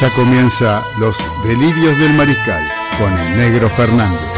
Ya comienza Los Delirios del Mariscal con el Negro Fernández.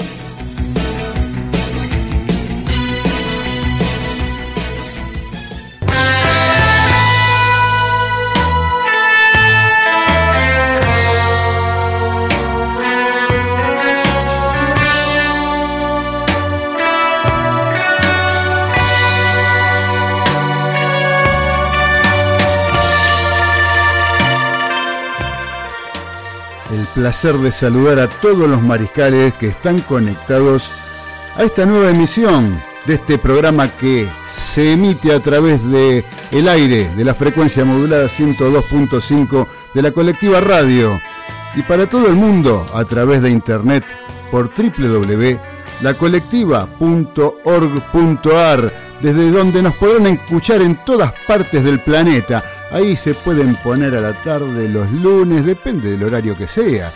Placer de saludar a todos los mariscales que están conectados a esta nueva emisión de este programa que se emite a través de el aire de la frecuencia modulada 102.5 de la colectiva radio y para todo el mundo a través de internet por www.lacolectiva.org.ar desde donde nos podrán escuchar en todas partes del planeta Ahí se pueden poner a la tarde los lunes, depende del horario que sea.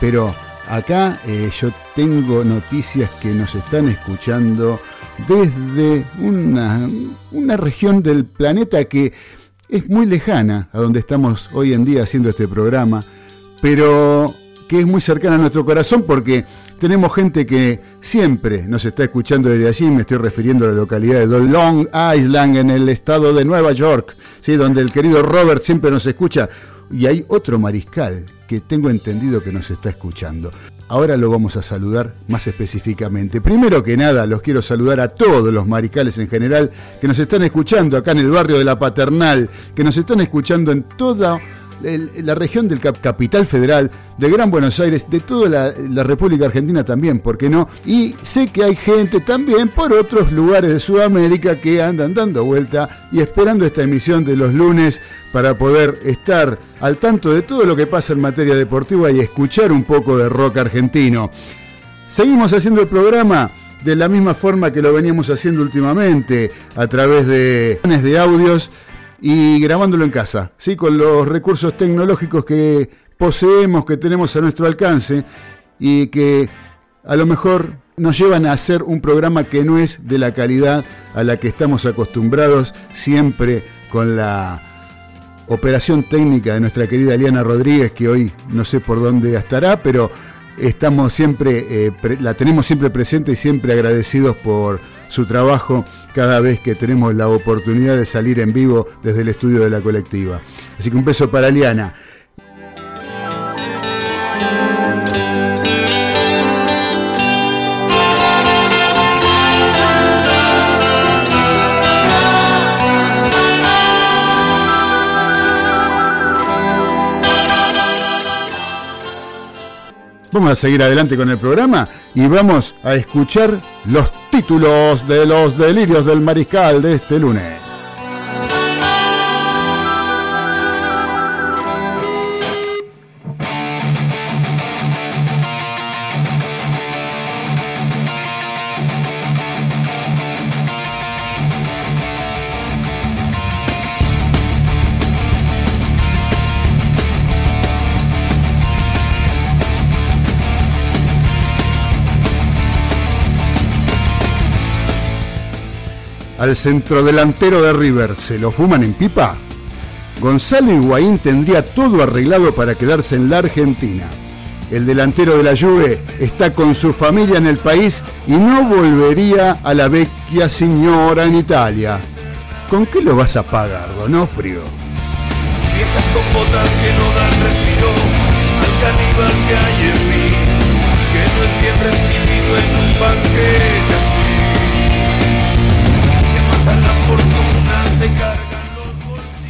Pero acá eh, yo tengo noticias que nos están escuchando desde una, una región del planeta que es muy lejana a donde estamos hoy en día haciendo este programa, pero que es muy cercana a nuestro corazón porque tenemos gente que siempre nos está escuchando desde allí, me estoy refiriendo a la localidad de Long Island en el estado de Nueva York, ¿sí? donde el querido Robert siempre nos escucha. Y hay otro mariscal que tengo entendido que nos está escuchando. Ahora lo vamos a saludar más específicamente. Primero que nada, los quiero saludar a todos los mariscales en general que nos están escuchando acá en el barrio de la Paternal, que nos están escuchando en toda la región del Capital Federal, de Gran Buenos Aires, de toda la, República Argentina también, ¿por qué no? Y sé que hay gente también por otros lugares de Sudamérica que andan dando vuelta y esperando esta emisión de los lunes para poder estar al tanto de todo lo que pasa en materia deportiva y escuchar un poco de rock argentino. Seguimos haciendo el programa de la misma forma que lo veníamos haciendo últimamente, a través de de audios y grabándolo en casa, ¿sí? con los recursos tecnológicos que poseemos, que tenemos a nuestro alcance y que a lo mejor nos llevan a hacer un programa que no es de la calidad a la que estamos acostumbrados siempre con la operación técnica de nuestra querida Eliana Rodríguez, que hoy no sé por dónde estará, pero estamos siempre, eh, la tenemos siempre presente y siempre agradecidos por su trabajo cada vez que tenemos la oportunidad de salir en vivo desde el estudio de la colectiva. Así que un beso para Liana. Vamos a seguir adelante con el programa y vamos a escuchar los títulos de los delirios del mariscal de este lunes. Al centrodelantero de River se lo fuman en pipa? Gonzalo Higuaín tendría todo arreglado para quedarse en la Argentina. El delantero de la Juve está con su familia en el país y no volvería a la vecchia señora en Italia. ¿Con qué lo vas a pagar, Donofrio? Viejas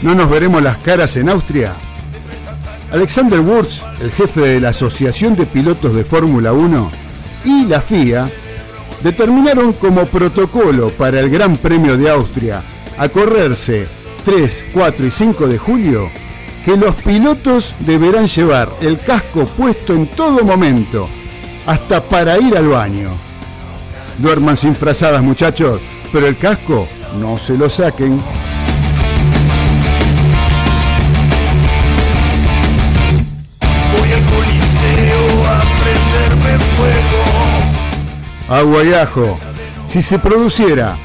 ¿No nos veremos las caras en Austria? Alexander Wurz, el jefe de la Asociación de Pilotos de Fórmula 1, y la FIA determinaron como protocolo para el Gran Premio de Austria a correrse 3, 4 y 5 de julio que los pilotos deberán llevar el casco puesto en todo momento, hasta para ir al baño. Duerman sin frazadas muchachos, pero el casco no se lo saquen. Agua y ajo. Si se produciera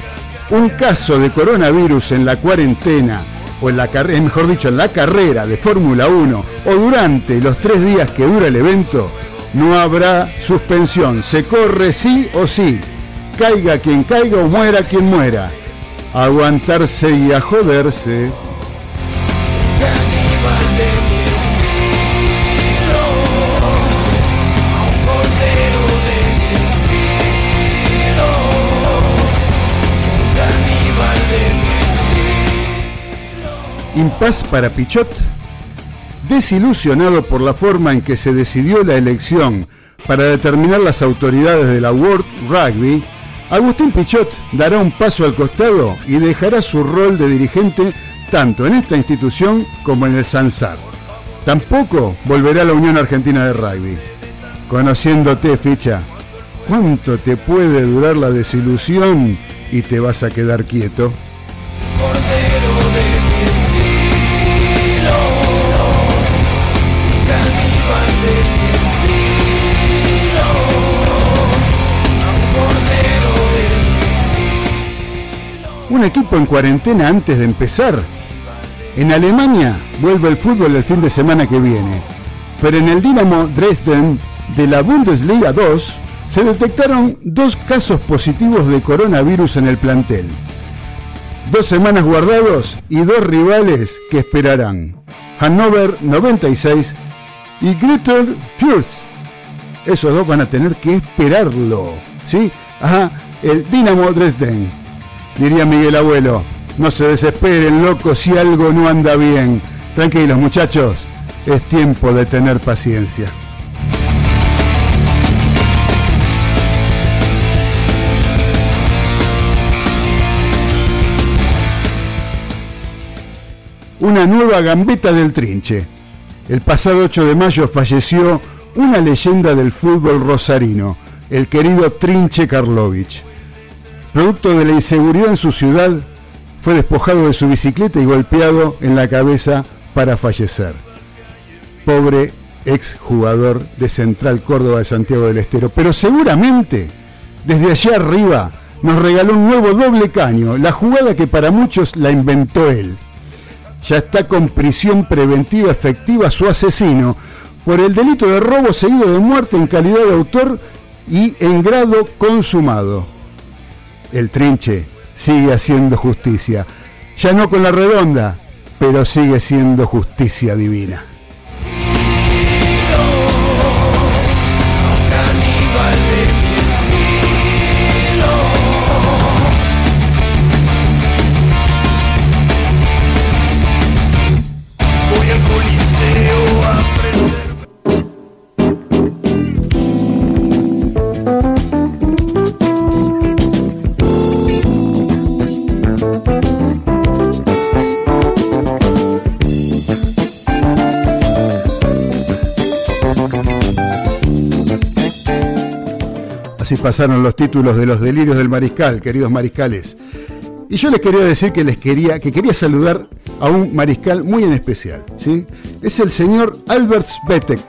un caso de coronavirus en la cuarentena, o en la carrera, mejor dicho, en la carrera de Fórmula 1, o durante los tres días que dura el evento, no habrá suspensión. Se corre sí o sí. Caiga quien caiga o muera quien muera aguantarse y a joderse. Impas para Pichot. Desilusionado por la forma en que se decidió la elección para determinar las autoridades de la World Rugby, Agustín Pichot dará un paso al costado y dejará su rol de dirigente tanto en esta institución como en el Sansar. Tampoco volverá a la Unión Argentina de Rugby. Conociéndote, ficha, ¿cuánto te puede durar la desilusión y te vas a quedar quieto? Equipo en cuarentena antes de empezar. En Alemania vuelve el fútbol el fin de semana que viene, pero en el Dinamo Dresden de la Bundesliga 2 se detectaron dos casos positivos de coronavirus en el plantel. Dos semanas guardados y dos rivales que esperarán. Hannover 96 y Greuther Fürth. Esos dos van a tener que esperarlo. ¿Sí? Ajá, el Dinamo Dresden diría Miguel Abuelo. No se desesperen, locos, si algo no anda bien. Tranquilos, muchachos, es tiempo de tener paciencia. Una nueva gambeta del trinche. El pasado 8 de mayo falleció una leyenda del fútbol rosarino, el querido Trinche Karlovich producto de la inseguridad en su ciudad, fue despojado de su bicicleta y golpeado en la cabeza para fallecer. Pobre ex jugador de Central Córdoba de Santiago del Estero. Pero seguramente, desde allá arriba, nos regaló un nuevo doble caño, la jugada que para muchos la inventó él. Ya está con prisión preventiva efectiva su asesino por el delito de robo seguido de muerte en calidad de autor y en grado consumado el trinche sigue haciendo justicia. Ya no con la redonda, pero sigue siendo justicia divina. Así pasaron los títulos de los delirios del mariscal, queridos mariscales. Y yo les quería decir que les quería, que quería saludar a un mariscal muy en especial. ¿sí? Es el señor Albert Svetek,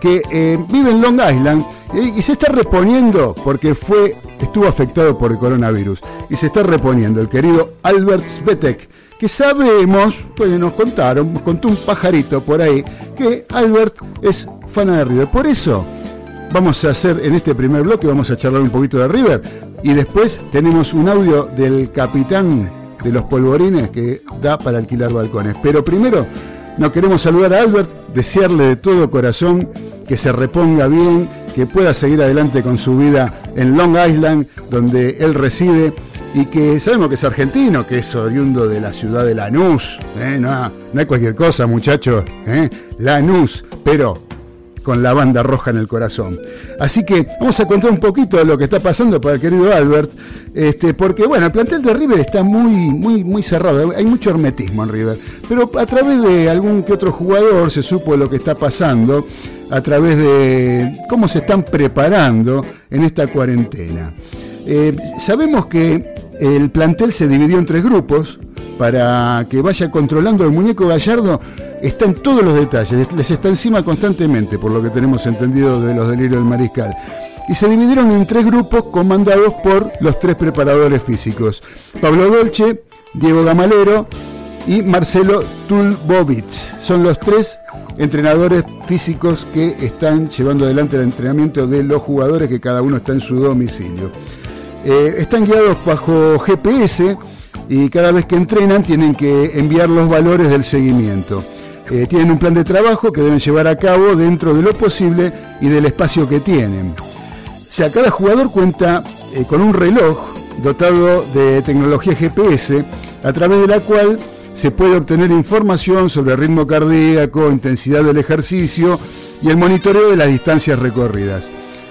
que eh, vive en Long Island y, se está reponiendo porque fue, estuvo afectado por el coronavirus. Y se está reponiendo el querido Albert Svetek, que sabemos, pues nos contaron, contó un pajarito por ahí, que Albert es fan de River. Por eso vamos a hacer en este primer bloque, vamos a charlar un poquito de River y después tenemos un audio del capitán de los polvorines que da para alquilar balcones. Pero primero nos queremos saludar a Albert, desearle de todo corazón que se reponga bien, que pueda seguir adelante con su vida en Long Island, donde él reside y que sabemos que es argentino, que es oriundo de la ciudad de Lanús. ¿eh? No, no hay cualquier cosa, muchachos. ¿eh? Lanús, pero con la banda roja en el corazón. Así que vamos a contar un poquito de lo que está pasando para el querido Albert, este, porque bueno, el plantel de River está muy, muy, muy cerrado, hay mucho hermetismo en River, pero a través de algún que otro jugador se supo lo que está pasando, a través de cómo se están preparando en esta cuarentena. Eh, sabemos que el plantel se dividió en tres grupos para que vaya controlando el muñeco Gallardo está en todos los detalles, les está encima constantemente, por lo que tenemos entendido de los delirios del mariscal. Y se dividieron en tres grupos comandados por los tres preparadores físicos. Pablo Dolce, Diego Gamalero y Marcelo Tulbovich. Son los tres entrenadores físicos que están llevando adelante el entrenamiento de los jugadores que cada uno está en su domicilio. Eh, están guiados bajo GPS y cada vez que entrenan tienen que enviar los valores del seguimiento. Eh, tienen un plan de trabajo que deben llevar a cabo dentro de lo posible y del espacio que tienen. O sea, cada jugador cuenta eh, con un reloj dotado de tecnología GPS a través de la cual se puede obtener información sobre el ritmo cardíaco, intensidad del ejercicio y el monitoreo de las distancias recorridas.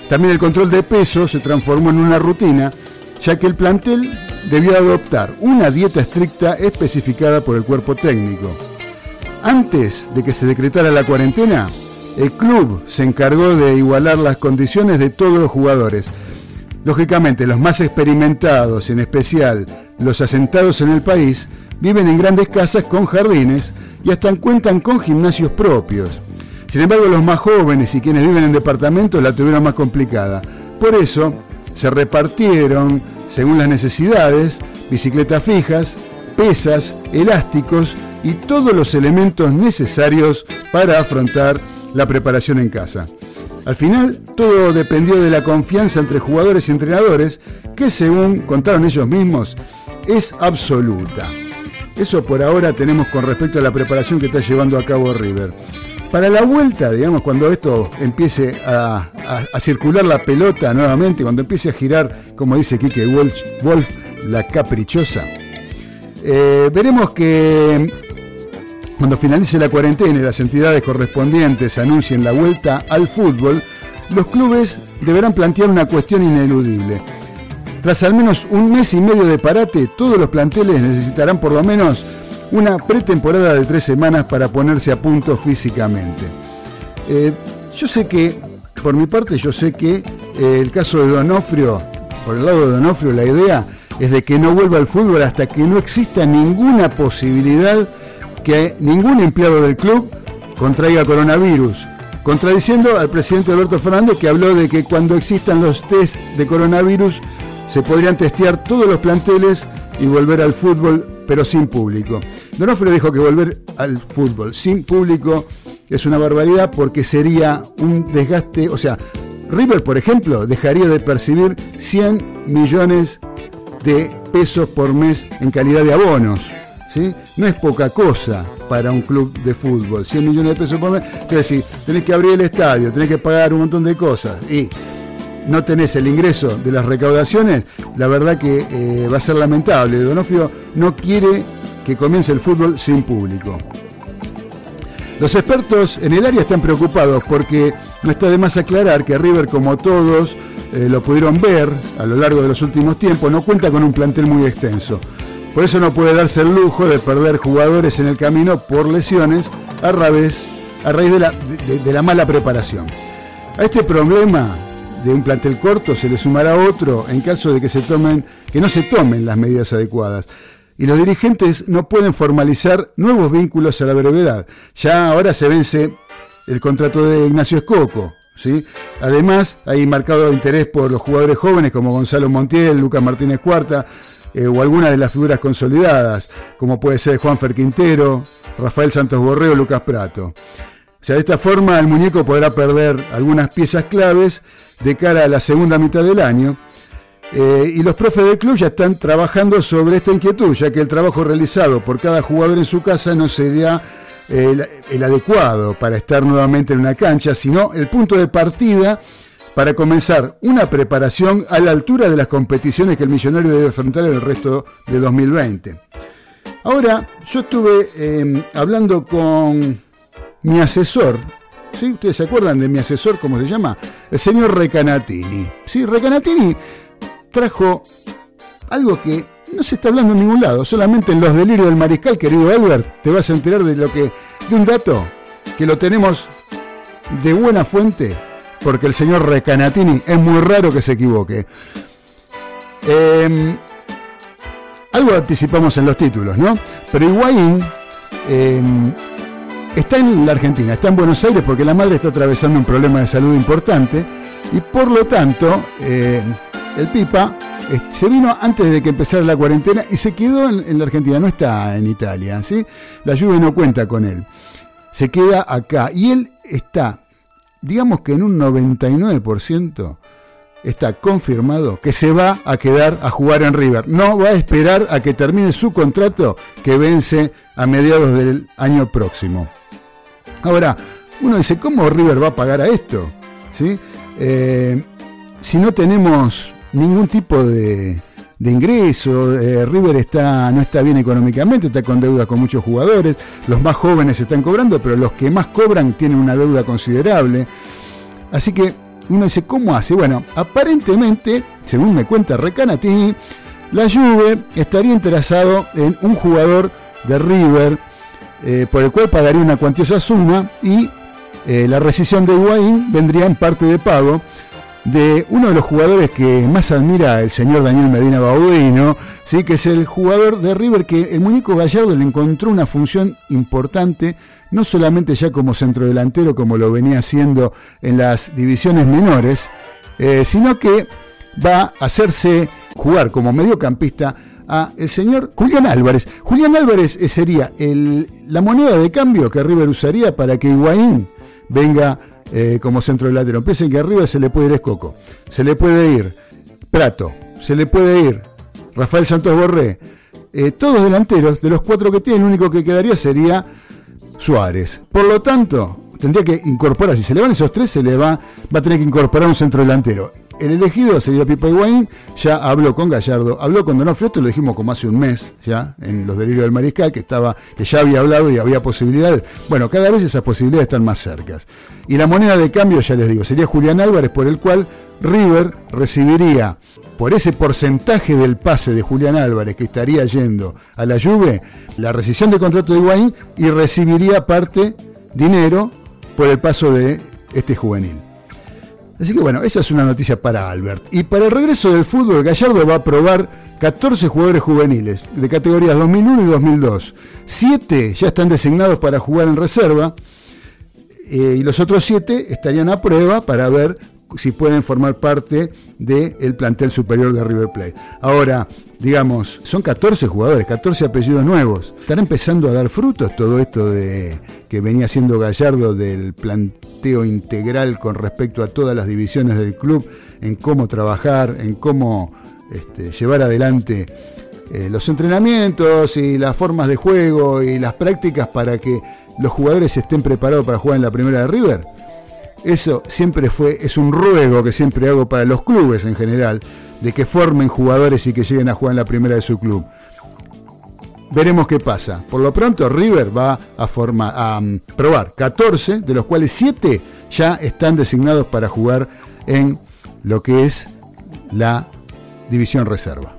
También el control de peso se transformó en una rutina, ya que el plantel debió adoptar una dieta estricta especificada por el cuerpo técnico. Antes de que se decretara la cuarentena, el club se encargó de igualar las condiciones de todos los jugadores. Lógicamente, los más experimentados, en especial los asentados en el país, viven en grandes casas con jardines y hasta cuentan con gimnasios propios. Sin embargo, los más jóvenes y quienes viven en departamentos la tuvieron más complicada. Por eso, se repartieron, según las necesidades, bicicletas fijas, pesas, elásticos y todos los elementos necesarios para afrontar la preparación en casa. Al final, todo dependió de la confianza entre jugadores y entrenadores, que según contaron ellos mismos, es absoluta. Eso por ahora tenemos con respecto a la preparación que está llevando a cabo River. Para la vuelta, digamos, cuando esto empiece a, circular la pelota nuevamente, cuando empiece a girar, como dice Kike Wolf, la caprichosa, eh, veremos que cuando finalice la cuarentena y las entidades correspondientes anuncien la vuelta al fútbol, los clubes deberán plantear una cuestión ineludible. Tras al menos un mes y medio de parate, todos los planteles necesitarán por lo menos una pretemporada de tres semanas para ponerse a punto físicamente. Eh, yo sé que, por mi parte, yo sé que eh, el caso de Donofrio, por el lado de Donofrio, la idea es de que no vuelva al fútbol hasta que no exista ninguna posibilidad que ningún empleado del club contraiga coronavirus, contradiciendo al presidente Alberto Fernández que habló de que cuando existan los test de coronavirus se podrían testear todos los planteles y volver al fútbol, pero sin público. Donofrio dijo que volver al fútbol sin público es una barbaridad porque sería un desgaste, o sea, River, por ejemplo, dejaría de percibir 100 millones de pesos por mes en calidad de abonos. No es poca cosa para un club de fútbol. 100 millones de pesos por mes. Es decir, tenés que abrir el estadio, tenés que pagar un montón de cosas y no tenés el ingreso de las recaudaciones, la verdad que eh, va a ser lamentable. Donofrio no quiere que comience el fútbol sin público. Los expertos en el área están preocupados porque no está de más aclarar que River, como todos eh, lo pudieron ver a lo largo de los últimos tiempos, no cuenta con un plantel muy extenso. Por eso no puede darse el lujo de perder jugadores en el camino por lesiones a raíz, de, la, de la mala preparación. A este problema de un plantel corto se le sumará otro en caso de que se tomen, que no se tomen las medidas adecuadas. Y los dirigentes no pueden formalizar nuevos vínculos a la brevedad. Ya ahora se vence el contrato de Ignacio Escoco. ¿sí? Además, hay marcado interés por los jugadores jóvenes como Gonzalo Montiel, Lucas Martínez Cuarta eh, o algunas de las figuras consolidadas, como puede ser Juan Fer Quintero, Rafael Santos Borreo, Lucas Prato. O sea, de esta forma el muñeco podrá perder algunas piezas claves de cara a la segunda mitad del año. Eh, y los profes del club ya están trabajando sobre esta inquietud, ya que el trabajo realizado por cada jugador en su casa no sería el, el adecuado para estar nuevamente en una cancha, sino el punto de partida para comenzar una preparación a la altura de las competiciones que el millonario debe enfrentar en el resto de 2020. Ahora, yo estuve eh, hablando con mi asesor, ¿sí? ¿Ustedes se acuerdan de mi asesor, cómo se llama? El señor Recanatini. Sí, Recanatini trajo algo que no se está hablando en ningún lado, solamente en los delirios del mariscal, querido Albert, te vas a enterar de lo que, de un dato que lo tenemos de buena fuente, porque el señor Recanatini es muy raro que se equivoque. Eh, algo anticipamos en los títulos, ¿no? Pero Higuaín eh, está en la Argentina, está en Buenos Aires porque la madre está atravesando un problema de salud importante y por lo tanto eh, el Pipa eh, se vino antes de que empezara la cuarentena y se quedó en, en, la Argentina, no está en Italia, ¿sí? La lluvia no cuenta con él. Se queda acá y él está, digamos que en un 99% está confirmado que se va a quedar a jugar en River. No va a esperar a que termine su contrato que vence a mediados del año próximo. Ahora, uno dice, ¿cómo River va a pagar a esto? Eh, si no tenemos ningún tipo de, de ingreso, eh, River está, no está bien económicamente, está con deuda con muchos jugadores, los más jóvenes están cobrando, pero los que más cobran tienen una deuda considerable. Así que uno dice, ¿cómo hace? Bueno, aparentemente, según me cuenta Recanatini, la Juve estaría interesado en un jugador de River eh, por el cual pagaría una cuantiosa suma y eh, la rescisión de Higuaín vendría en parte de pago de uno de los jugadores que más admira el señor Daniel Medina Baudino, ¿sí? que es el jugador de River que el muñeco Gallardo le encontró una función importante, no solamente ya como centrodelantero como lo venía haciendo en las divisiones menores, eh, sino que va a hacerse jugar como mediocampista a el señor Julián Álvarez. Julián Álvarez sería el, la moneda de cambio que River usaría para que Higuaín venga eh, como centro delantero. Piensen que arriba se le puede ir Escoco, se le puede ir Prato, se le puede ir Rafael Santos Borré. Eh, todos delanteros, de los cuatro que tiene, el único que quedaría sería Suárez. Por lo tanto, tendría que incorporar, si se le van esos tres, se le va, va a tener que incorporar un centro delantero. El elegido sería Pipa Higuaín, ya habló con Gallardo, habló con Donofrio, esto lo dijimos como hace un mes ya, en los delirios del mariscal, que estaba, que ya había hablado y había posibilidades. Bueno, cada vez esas posibilidades están más cercas. Y la moneda de cambio, ya les digo, sería Julián Álvarez, por el cual River recibiría por ese porcentaje del pase de Julián Álvarez que estaría yendo a la Juve, la rescisión de contrato de Higuaín y recibiría parte dinero por el paso de este juvenil. Así que bueno, esa es una noticia para Albert. Y para el regreso del fútbol, Gallardo va a probar 14 jugadores juveniles de categorías 2001 y 2002. 7 ya están designados para jugar en reserva eh, y los otros 7 estarían a prueba para ver si pueden formar parte del plantel superior de River Plate. Ahora, digamos, son 14 jugadores, 14 apellidos nuevos. ¿Están empezando a dar frutos todo esto de que venía siendo Gallardo del planteo integral con respecto a todas las divisiones del club, en cómo trabajar, en cómo este, llevar adelante eh, los entrenamientos y las formas de juego y las prácticas para que los jugadores estén preparados para jugar en la primera de River? Eso siempre fue, es un ruego que siempre hago para los clubes en general, de que formen jugadores y que lleguen a jugar en la primera de su club. Veremos qué pasa. Por lo pronto River va a, formar, a um, probar 14, de los cuales 7 ya están designados para jugar en lo que es la división reserva.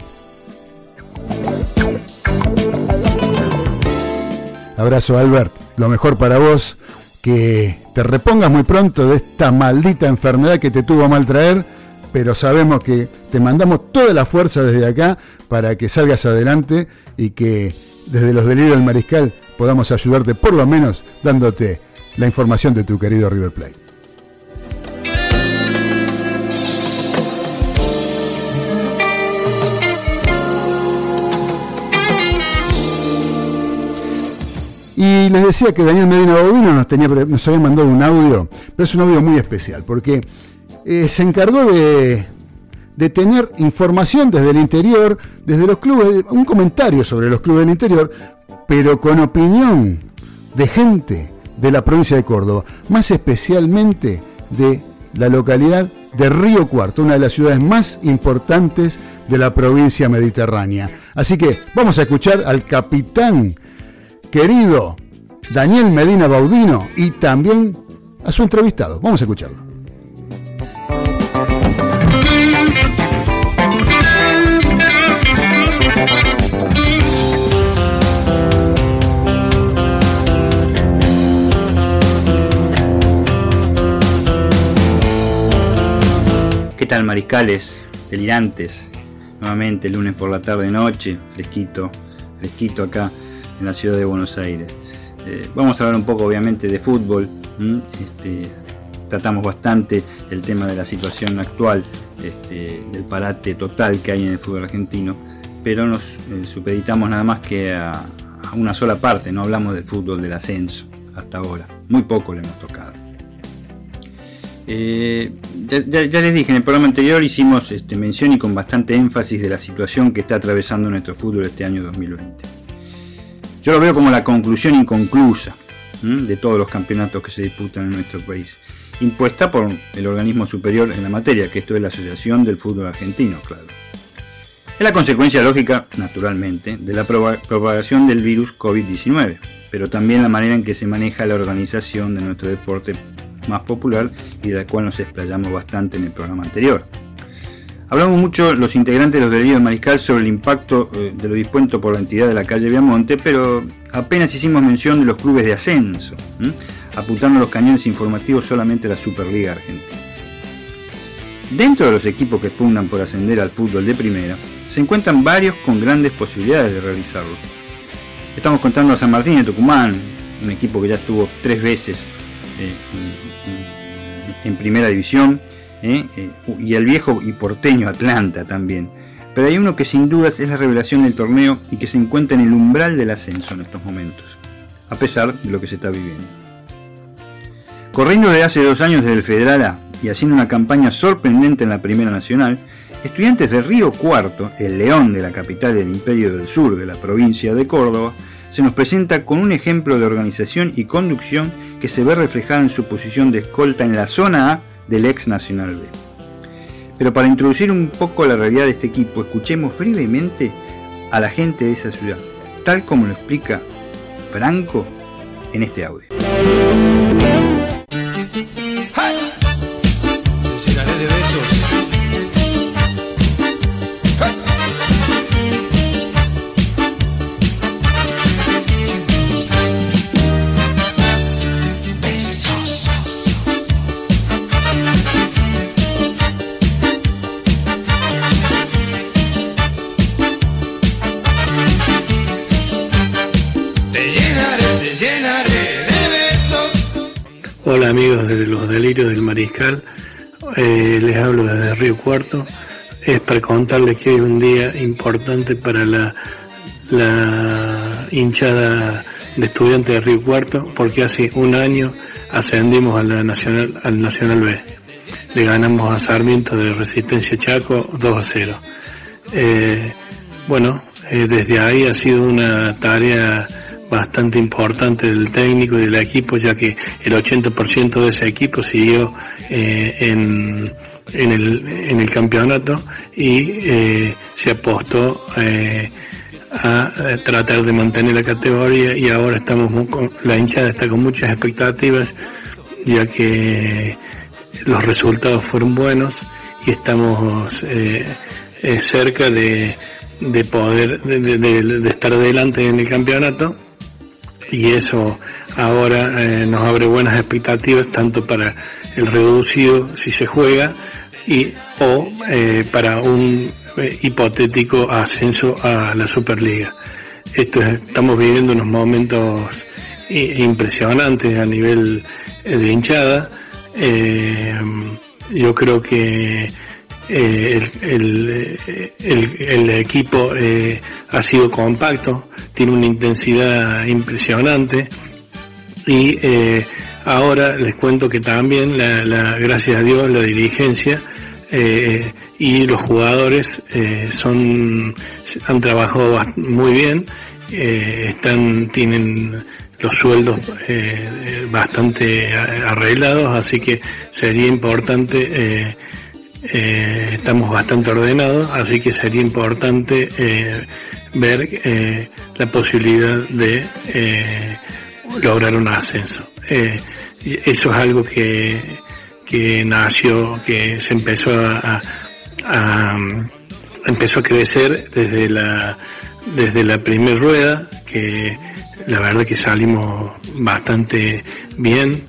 Abrazo Albert, lo mejor para vos que te repongas muy pronto de esta maldita enfermedad que te tuvo a mal traer, pero sabemos que te mandamos toda la fuerza desde acá para que salgas adelante y que desde los delirios del mariscal podamos ayudarte por lo menos dándote la información de tu querido River Plate. Y les decía que Daniel Medina tenía, nos había mandado un audio, pero es un audio muy especial, porque eh, se encargó de, de tener información desde el interior, desde los clubes, un comentario sobre los clubes del interior, pero con opinión de gente de la provincia de Córdoba, más especialmente de la localidad de Río Cuarto, una de las ciudades más importantes de la provincia mediterránea. Así que vamos a escuchar al capitán querido Daniel Medina Baudino y también a su entrevistado. Vamos a escucharlo. ¿Qué tal mariscales, delirantes? Nuevamente lunes por la tarde noche, fresquito, fresquito acá en la ciudad de Buenos Aires. Eh, vamos a hablar un poco obviamente de fútbol. Este, tratamos bastante el tema de la situación actual, este, del parate total que hay en el fútbol argentino, pero nos eh, supeditamos nada más que a, una sola parte, no hablamos del fútbol del ascenso hasta ahora, muy poco le hemos tocado. Eh, ya, les dije, en el programa anterior hicimos este, mención y con bastante énfasis de la situación que está atravesando nuestro fútbol este año 2020. Yo lo veo como la conclusión inconclusa de todos los campeonatos que se disputan en nuestro país, impuesta por el organismo superior en la materia, que esto es la Asociación del Fútbol Argentino, claro. Es la consecuencia lógica, naturalmente, de la propagación del virus COVID-19, pero también la manera en que se maneja la organización de nuestro deporte más popular y de la cual nos explayamos bastante en el programa anterior. Hablamos mucho los integrantes de los delirios de Mariscal sobre el impacto eh, de lo dispuesto por la entidad de la calle Viamonte, pero apenas hicimos mención de los clubes de ascenso, apuntando los cañones informativos solamente a la Superliga Argentina. Dentro de los equipos que pugnan por ascender al fútbol de primera, se encuentran varios con grandes posibilidades de realizarlo. Estamos contando a San Martín de Tucumán, un equipo que ya estuvo tres veces eh, en primera división, ¿eh? Eh, y el viejo y porteño Atlanta también. Pero hay uno que sin dudas es la revelación del torneo y que se encuentra en el umbral del ascenso en estos momentos, a pesar de lo que se está viviendo. Corriendo desde hace dos años desde el Federal A y haciendo una campaña sorprendente en la Primera Nacional, estudiantes de Río Cuarto, el león de la capital del Imperio del Sur de la provincia de Córdoba, se nos presenta con un ejemplo de organización y conducción que se ve reflejado en su posición de escolta en la zona A del ex Nacional B. Pero para introducir un poco la realidad de este equipo, escuchemos brevemente a la gente de esa ciudad, tal como lo explica Franco en este audio. Mariscal, eh, les hablo desde Río Cuarto. Es para contarles que hoy es un día importante para la, hinchada de estudiantes de Río Cuarto, porque hace un año ascendimos a Nacional, al Nacional B. Le ganamos a Sarmiento de Resistencia Chaco 2 a 0. Eh, bueno, eh, desde ahí ha sido una tarea bastante importante del técnico y del equipo, ya que el 80% de ese equipo siguió eh, en, el, campeonato y eh, se apostó eh, a, tratar de mantener la categoría y ahora estamos la hinchada está con muchas expectativas ya que los resultados fueron buenos y estamos cerca de, de poder de, de, estar adelante en el campeonato y eso ahora eh, nos abre buenas expectativas tanto para el reducido si se juega y o eh, para un eh, hipotético ascenso a la Superliga. Esto estamos viviendo unos momentos impresionantes a nivel de hinchada. yo creo que el, el, equipo ha sido compacto, tiene una intensidad impresionante y eh, ahora les cuento que también, la, gracias a Dios, la dirigencia eh, y los jugadores eh, son han trabajado muy bien, están tienen los sueldos bastante arreglados, así que sería importante estamos bastante ordenados, así que sería importante ver la posibilidad de lograr un ascenso. Eh, eso es algo que, que nació, que se empezó a, empezó a crecer desde la desde la primera rueda, que la verdad que salimos bastante bien.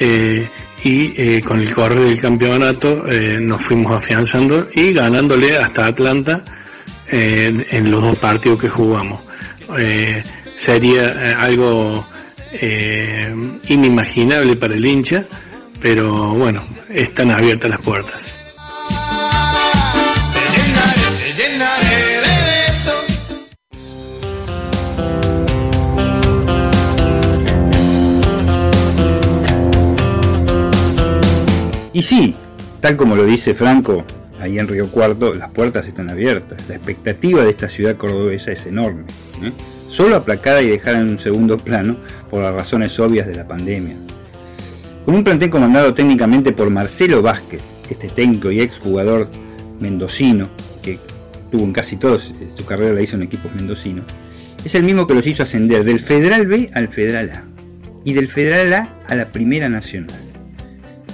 Eh, y eh, con el correr del campeonato nos fuimos afianzando y ganándole hasta Atlanta en los dos partidos que jugamos. sería algo eh, inimaginable para el hincha, pero bueno, están abiertas las puertas. Y sí, tal como lo dice Franco, ahí en Río Cuarto, las puertas están abiertas. La expectativa de esta ciudad cordobesa es enorme. ¿eh? solo aplacada y dejada en un segundo plano por las razones obvias de la pandemia. Con un plantel comandado técnicamente por Marcelo Vázquez, este técnico y exjugador mendocino, que tuvo en casi toda su carrera la hizo en equipos mendocinos, es el mismo que los hizo ascender del Federal B al Federal A y del Federal A a la Primera Nacional.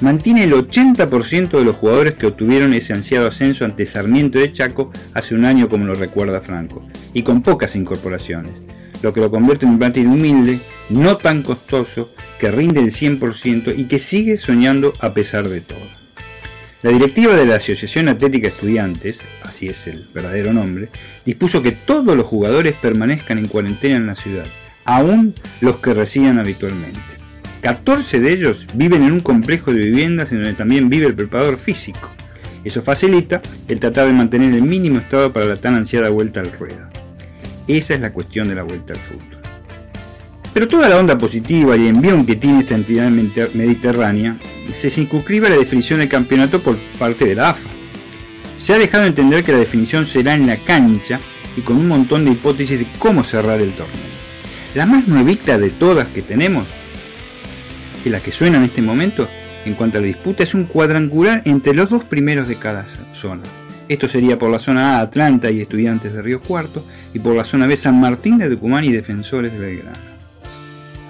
Mantiene el 80% de los jugadores que obtuvieron ese ansiado ascenso ante Sarmiento de Chaco hace un año como lo recuerda Franco, y con pocas incorporaciones, lo que lo convierte en un plantel humilde, no tan costoso, que rinde el 100% y que sigue soñando a pesar de todo. La directiva de la Asociación Atlética Estudiantes, así es el verdadero nombre, dispuso que todos los jugadores permanezcan en cuarentena en la ciudad, aún los que residan habitualmente. 14 de ellos viven en un complejo de viviendas en donde también vive el preparador físico. Eso facilita el tratar de mantener el mínimo estado para la tan ansiada vuelta al ruedo. Esa es la cuestión de la vuelta al fútbol. Pero toda la onda positiva y envión que tiene esta entidad mediterránea se circunscribe a la definición del campeonato por parte de la AFA. Se ha dejado entender que la definición será en la cancha y con un montón de hipótesis de cómo cerrar el torneo. La más nuevita de todas que tenemos, que la que suena en este momento, en cuanto a la disputa, es un cuadrangular entre los dos primeros de cada zona. Esto sería por la zona A Atlanta y Estudiantes de Río Cuarto y por la zona B San Martín de Tucumán y Defensores de Belgrano.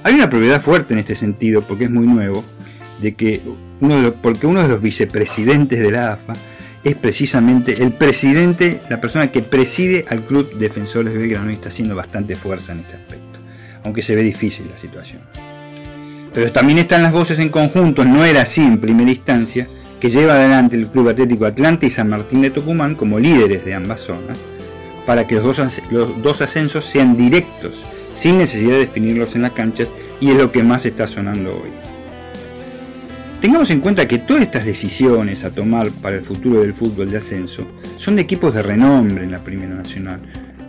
Hay una propiedad fuerte en este sentido porque es muy nuevo, de que uno porque uno de los vicepresidentes de la AFA es precisamente el presidente, la persona que preside al Club Defensores de Belgrano y está haciendo bastante fuerza en este aspecto, aunque se ve difícil la situación. Pero también están las voces en conjunto, no era así en primera instancia, que lleva adelante el Club Atlético Atlante y San Martín de Tucumán como líderes de ambas zonas, para que los dos, los dos ascensos sean directos, sin necesidad de definirlos en las canchas, y es lo que más está sonando hoy. Tengamos en cuenta que todas estas decisiones a tomar para el futuro del fútbol de ascenso son de equipos de renombre en la Primera Nacional.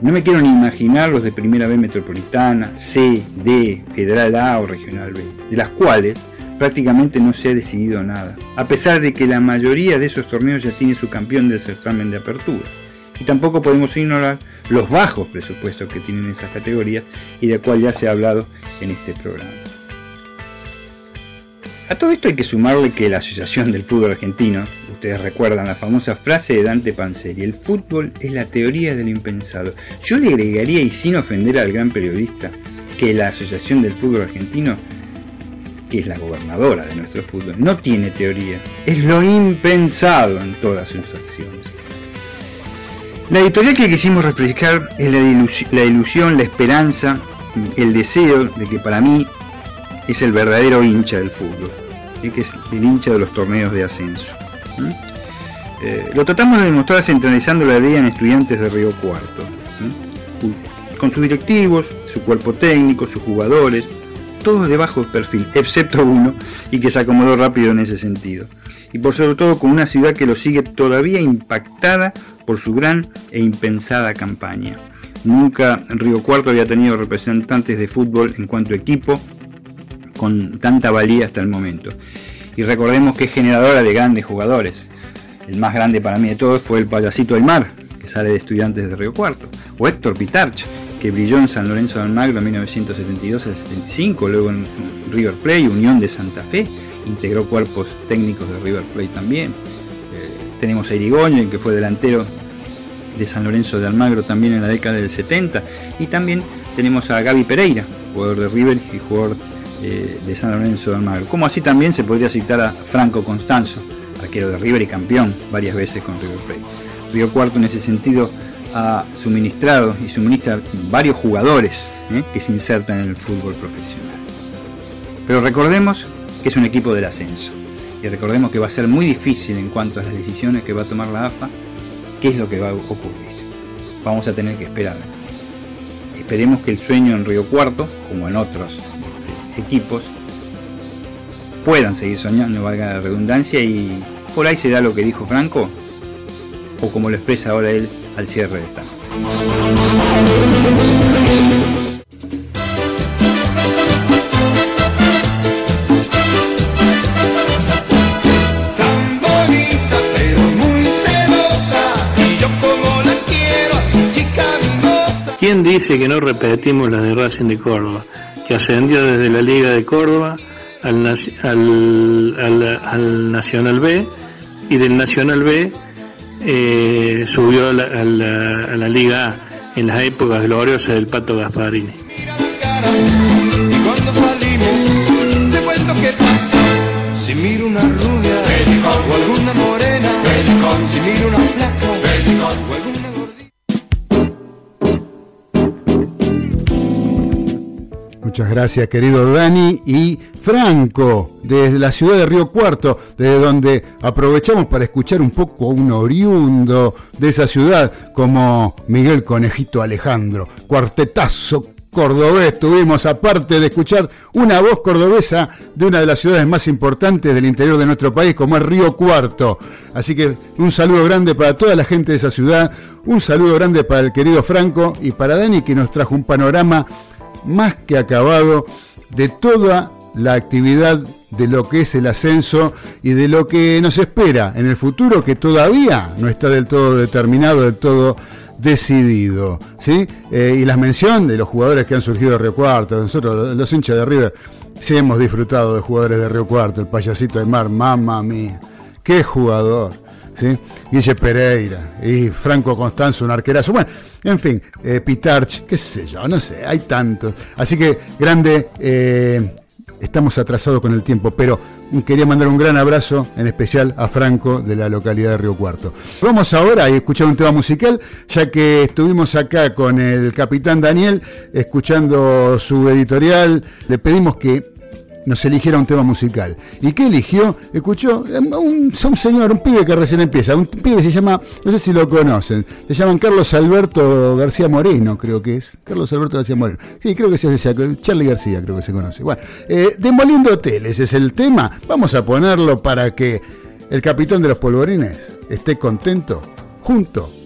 No me quiero ni imaginar los de Primera B Metropolitana, C, D, Federal A o Regional B, de las cuales prácticamente no se ha decidido nada, a pesar de que la mayoría de esos torneos ya tiene su campeón del certamen de apertura. Y tampoco podemos ignorar los bajos presupuestos que tienen esas categorías y de cual ya se ha hablado en este programa. A todo esto hay que sumarle que la Asociación del Fútbol Argentino, ustedes recuerdan la famosa frase de Dante Panzeri, el fútbol es la teoría de lo impensado. Yo le agregaría, y sin ofender al gran periodista, que la Asociación del Fútbol Argentino que es la gobernadora de nuestro fútbol, no tiene teoría, es lo impensado en todas sus acciones. La editorial que quisimos reflejar es la, ilusión, la esperanza, el deseo de que para mí es el verdadero hincha del fútbol, que es el hincha de los torneos de ascenso. Eh, lo tratamos de demostrar centralizando la idea en estudiantes de Río Cuarto, con sus directivos, su cuerpo técnico, sus jugadores, todos de bajo perfil, excepto uno, y que se acomodó rápido en ese sentido. Y por sobre todo con una ciudad que lo sigue todavía impactada por su gran e impensada campaña. Nunca Río Cuarto había tenido representantes de fútbol en cuanto a equipo con tanta valía hasta el momento. Y recordemos que es generadora de grandes jugadores. El más grande para mí de todos fue el payasito del mar, que sale de estudiantes de Río Cuarto, o Héctor Pitarch, que brilló en San Lorenzo de Almagro en 1972 al 75, luego en River Plate, Unión de Santa Fe, integró cuerpos técnicos de River Plate también. Eh, tenemos a Irigoyen, que fue delantero de San Lorenzo de Almagro también en la década del 70, y también tenemos a Gaby Pereira, jugador de River y jugador de San Lorenzo de Almagro. Como así también se podría citar a Franco Constanzo, arquero de River y campeón varias veces con River Plate. Río Cuarto en ese sentido ha suministrado y suministra varios jugadores ¿eh? que se insertan en el fútbol profesional. Pero recordemos que es un equipo del ascenso y recordemos que va a ser muy difícil en cuanto a las decisiones que va a tomar la AFA, qué es lo que va a ocurrir. Vamos a tener que esperar. Esperemos que el sueño en Río Cuarto, como en otros equipos, puedan seguir soñando, valga la redundancia, y por ahí se da lo que dijo Franco, o como lo expresa ahora él, al cierre de esta. ¿Quién dice que no repetimos la de Racing de Córdoba, que ascendió desde la Liga de Córdoba al, al, al Nacional B y del Nacional B eh, subió a la, a, la, a Liga en las épocas gloriosas del Pato Gasparini. Muchas gracias, querido Dani y Franco, desde la ciudad de Río Cuarto, desde donde aprovechamos para escuchar un poco a un oriundo de esa ciudad, como Miguel Conejito Alejandro, cuartetazo cordobés tuvimos, aparte de escuchar una voz cordobesa de una de las ciudades más importantes del interior de nuestro país, como es Río Cuarto. Así que un saludo grande para toda la gente de esa ciudad, un saludo grande para el querido Franco y para Dani que nos trajo un panorama más que acabado de toda la actividad de lo que es el ascenso y de lo que nos espera en el futuro que todavía no está del todo determinado, del todo decidido. ¿sí? Eh, y la mención de los jugadores que han surgido de Río Cuarto, nosotros los hinchas de River, sí hemos disfrutado de jugadores de Río Cuarto, el payasito de mar, mamá mía, qué jugador. ¿sí? Guille Pereira y Franco Constanzo, un arquerazo. Bueno, en fin, eh, Pitarch, qué sé yo, no sé, hay tantos. Así que, grande, eh, estamos atrasados con el tiempo, pero quería mandar un gran abrazo, en especial a Franco de la localidad de Río Cuarto. Vamos ahora a escuchar un tema musical, ya que estuvimos acá con el capitán Daniel, escuchando su editorial, le pedimos que nos eligiera un tema musical. ¿Y qué eligió? Escuchó um, un, un, señor, un pibe que recién empieza, un pibe se llama, no sé si lo conocen, se llaman Carlos Alberto García Moreno, creo que es. Carlos Alberto García Moreno. Sí, creo que se hace Charlie García, creo que se conoce. Bueno, eh, Demoliendo Hoteles es el tema. Vamos a ponerlo para que el capitán de los polvorines esté contento junto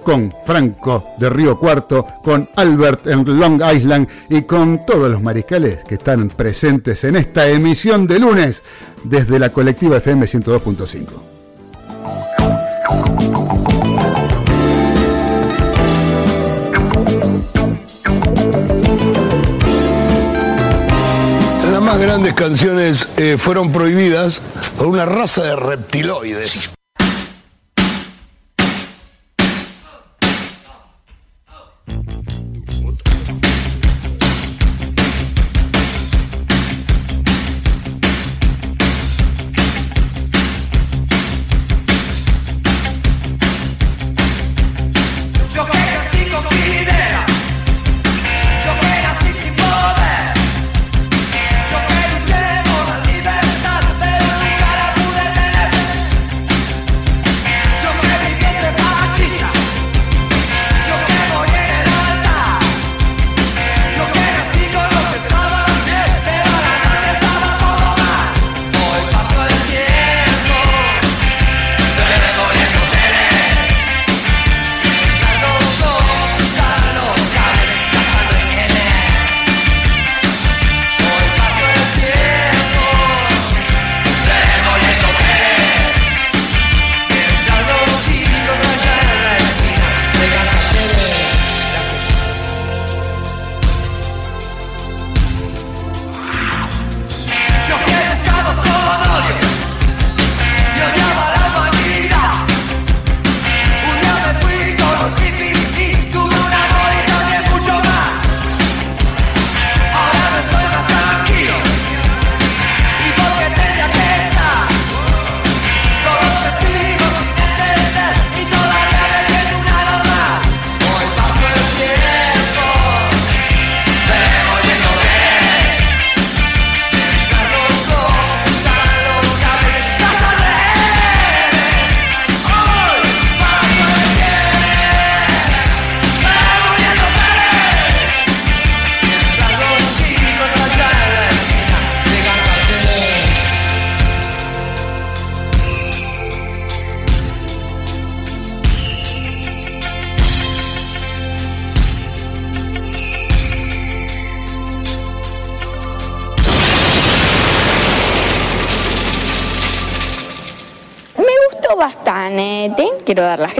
con Franco de Río Cuarto, con Albert en Long Island y con todos los mariscales que están presentes en esta emisión de lunes desde la colectiva FM 102.5. Las más grandes canciones eh, fueron prohibidas por una raza de reptiloides.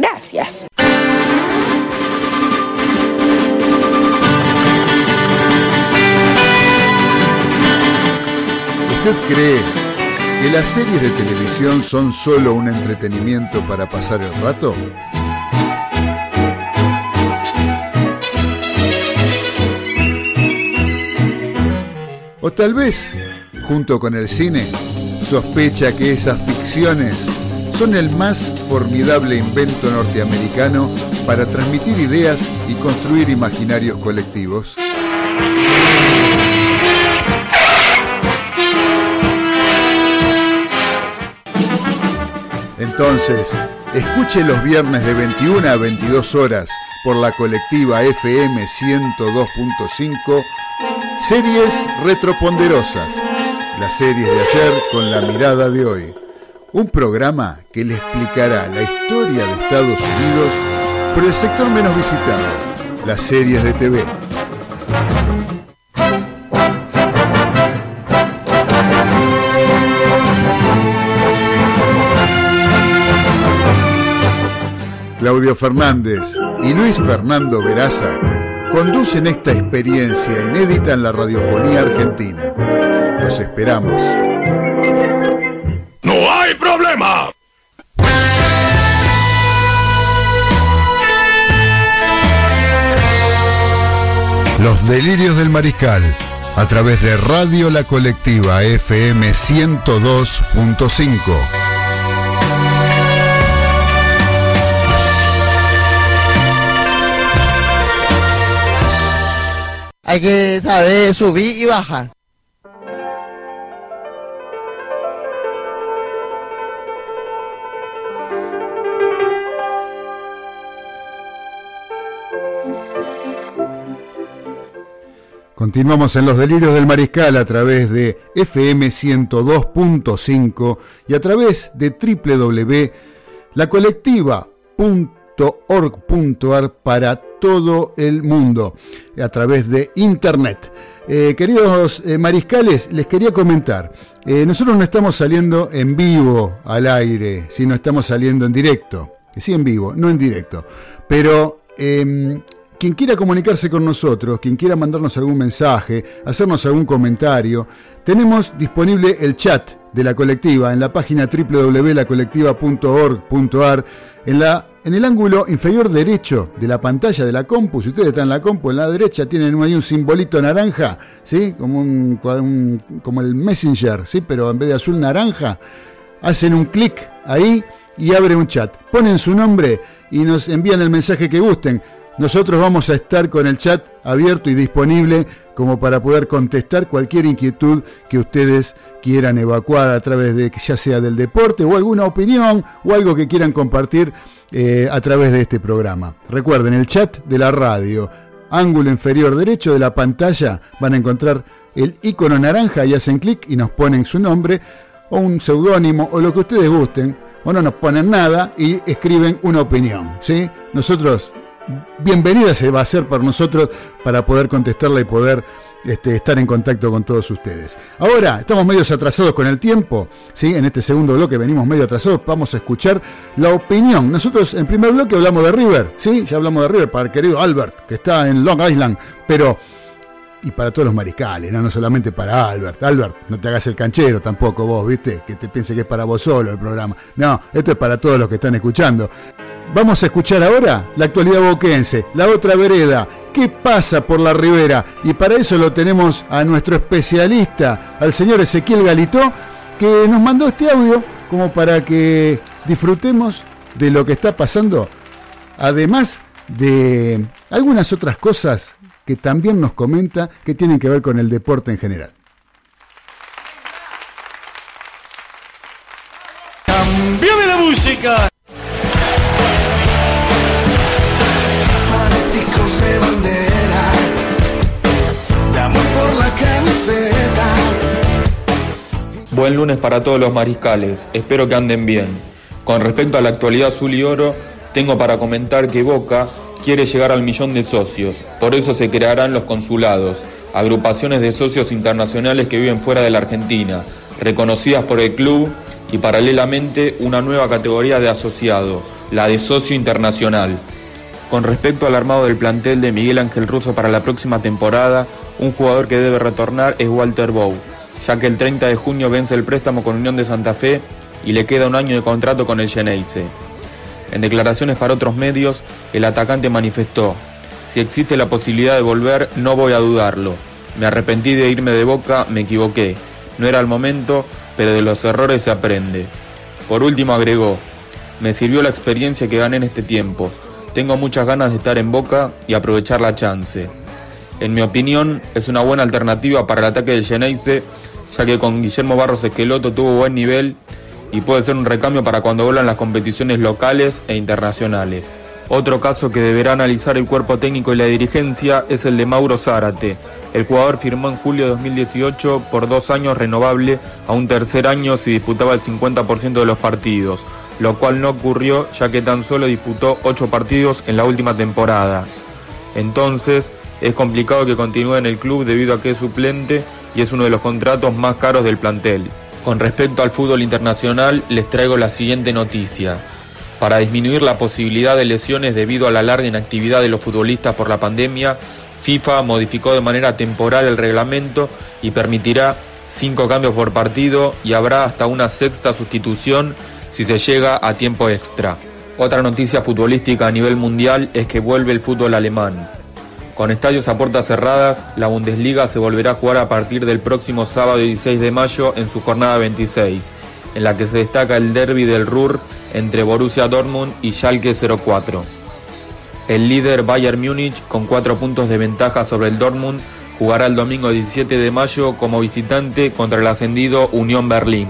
Gracias. ¿Usted cree que las series de televisión son solo un entretenimiento para pasar el rato? O tal vez, junto con el cine, sospecha que esas ficciones son el más formidable invento norteamericano para transmitir ideas y construir imaginarios colectivos. Entonces, escuche los viernes de 21 a 22 horas por la colectiva FM 102.5 Series Retroponderosas, las series de ayer con la mirada de hoy. Un programa que le explicará la historia de Estados Unidos por el sector menos visitado, las series de TV. Claudio Fernández y Luis Fernando Veraza conducen esta experiencia inédita en la radiofonía argentina. Los esperamos. Los delirios del mariscal a través de Radio La Colectiva FM 102.5. Hay que saber subir y bajar. Continuamos en los delirios del mariscal a través de FM 102.5 y a través de www.lacolectiva.org.ar para todo el mundo a través de internet. Eh, queridos eh, mariscales, les quería comentar, eh, nosotros no estamos saliendo en vivo al aire, sino estamos saliendo en directo, sí en vivo, no en directo, pero em, quien quiera comunicarse con nosotros, quien quiera mandarnos algún mensaje, hacernos algún comentario, tenemos disponible el chat de la colectiva en la página www.lacolectiva.org.ar en la en el ángulo inferior derecho de la pantalla de la compu, si ustedes están en la compu, en la derecha tienen ahí un simbolito naranja, ¿sí? Como, un, como el Messenger, ¿sí? Pero en vez de azul naranja, hacen un clic ahí y abre un chat. Ponen su nombre y nos envían el mensaje que gusten. Nosotros vamos a estar con el chat abierto y disponible como para poder contestar cualquier inquietud que ustedes quieran evacuar a través de ya sea del deporte o alguna opinión o algo que quieran compartir eh, a través de este programa. Recuerden, el chat de la radio, ángulo inferior derecho de la pantalla, van a encontrar el icono naranja y hacen clic y nos ponen su nombre o un seudónimo o lo que ustedes gusten o no nos ponen nada y escriben una opinión. ¿sí? Nosotros, bienvenida se va a hacer por nosotros para poder contestarla y poder este, estar en contacto con todos ustedes. Ahora, estamos medio atrasados con el tiempo, ¿sí? en este segundo bloque venimos medio atrasados, vamos a escuchar la opinión. Nosotros en primer bloque hablamos de River, ¿sí? ya hablamos de River para el querido Albert, que está en Long Island, pero y para todos los mariscales, ¿no? solamente para Albert. Albert, no te hagas el canchero tampoco vos, ¿viste? Que te piense que es para vos solo el programa. No, esto es para todos los que están escuchando. Vamos a escuchar ahora la actualidad boquense, la otra vereda, qué pasa por la ribera. Y para eso lo tenemos a nuestro especialista, al señor Ezequiel Galito, que nos mandó este audio como para que disfrutemos de lo que está pasando, además de algunas otras cosas que también nos comenta que tienen que ver con el deporte en general. ¡Cambiame la música! Buen lunes para todos los mariscales, espero que anden bien. Con respecto a la actualidad azul y oro, tengo para comentar que Boca quiere llegar al millón de socios, por eso se crearán los consulados, agrupaciones de socios internacionales que viven fuera de la Argentina, reconocidas por el club y paralelamente una nueva categoría de asociado, la de socio internacional. Con respecto al armado del plantel de Miguel Ángel Russo para la próxima temporada, un jugador que debe retornar es Walter Bow, ya que el 30 de junio vence el préstamo con Unión de Santa Fe y le queda un año de contrato con el Geneise. En declaraciones para otros medios, el atacante manifestó, si existe la posibilidad de volver, no voy a dudarlo. Me arrepentí de irme de boca, me equivoqué. No era el momento, pero de los errores se aprende. Por último agregó, me sirvió la experiencia que gané en este tiempo. Tengo muchas ganas de estar en Boca y aprovechar la chance. En mi opinión, es una buena alternativa para el ataque del Geneise, ya que con Guillermo Barros Esqueloto tuvo buen nivel y puede ser un recambio para cuando vuelan las competiciones locales e internacionales. Otro caso que deberá analizar el cuerpo técnico y la dirigencia es el de Mauro Zárate. El jugador firmó en julio de 2018 por dos años renovable a un tercer año si disputaba el 50% de los partidos, lo cual no ocurrió ya que tan solo disputó ocho partidos en la última temporada. Entonces, es complicado que continúe en el club debido a que es suplente y es uno de los contratos más caros del plantel. Con respecto al fútbol internacional, les traigo la siguiente noticia. Para disminuir la posibilidad de lesiones debido a la larga inactividad de los futbolistas por la pandemia, FIFA modificó de manera temporal el reglamento y permitirá cinco cambios por partido y habrá hasta una sexta sustitución si se llega a tiempo extra. Otra noticia futbolística a nivel mundial es que vuelve el fútbol alemán. Con estadios a puertas cerradas, la Bundesliga se volverá a jugar a partir del próximo sábado 16 de mayo en su jornada 26, en la que se destaca el derby del Ruhr entre Borussia Dortmund y Schalke 04. El líder Bayern Múnich, con cuatro puntos de ventaja sobre el Dortmund, jugará el domingo 17 de mayo como visitante contra el ascendido Unión Berlín.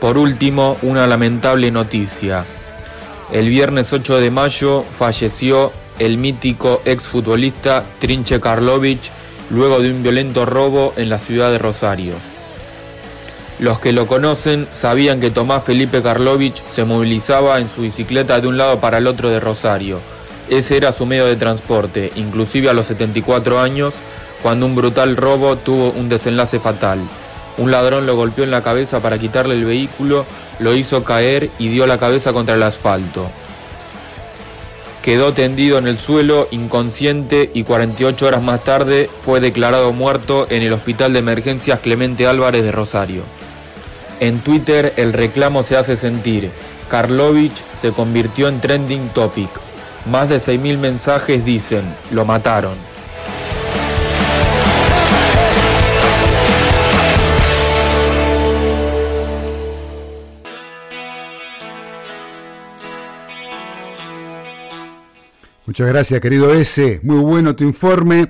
Por último, una lamentable noticia. El viernes 8 de mayo falleció el mítico exfutbolista Trinche Karlovich luego de un violento robo en la ciudad de Rosario. Los que lo conocen sabían que Tomás Felipe Karlovich se movilizaba en su bicicleta de un lado para el otro de Rosario. Ese era su medio de transporte, inclusive a los 74 años, cuando un brutal robo tuvo un desenlace fatal. Un ladrón lo golpeó en la cabeza para quitarle el vehículo, lo hizo caer y dio la cabeza contra el asfalto. Quedó tendido en el suelo, inconsciente, y 48 horas más tarde fue declarado muerto en el Hospital de Emergencias Clemente Álvarez de Rosario. En Twitter el reclamo se hace sentir. Karlovich se convirtió en trending topic. Más de 6.000 mensajes dicen, lo mataron. Muchas gracias, querido S. Muy bueno tu informe,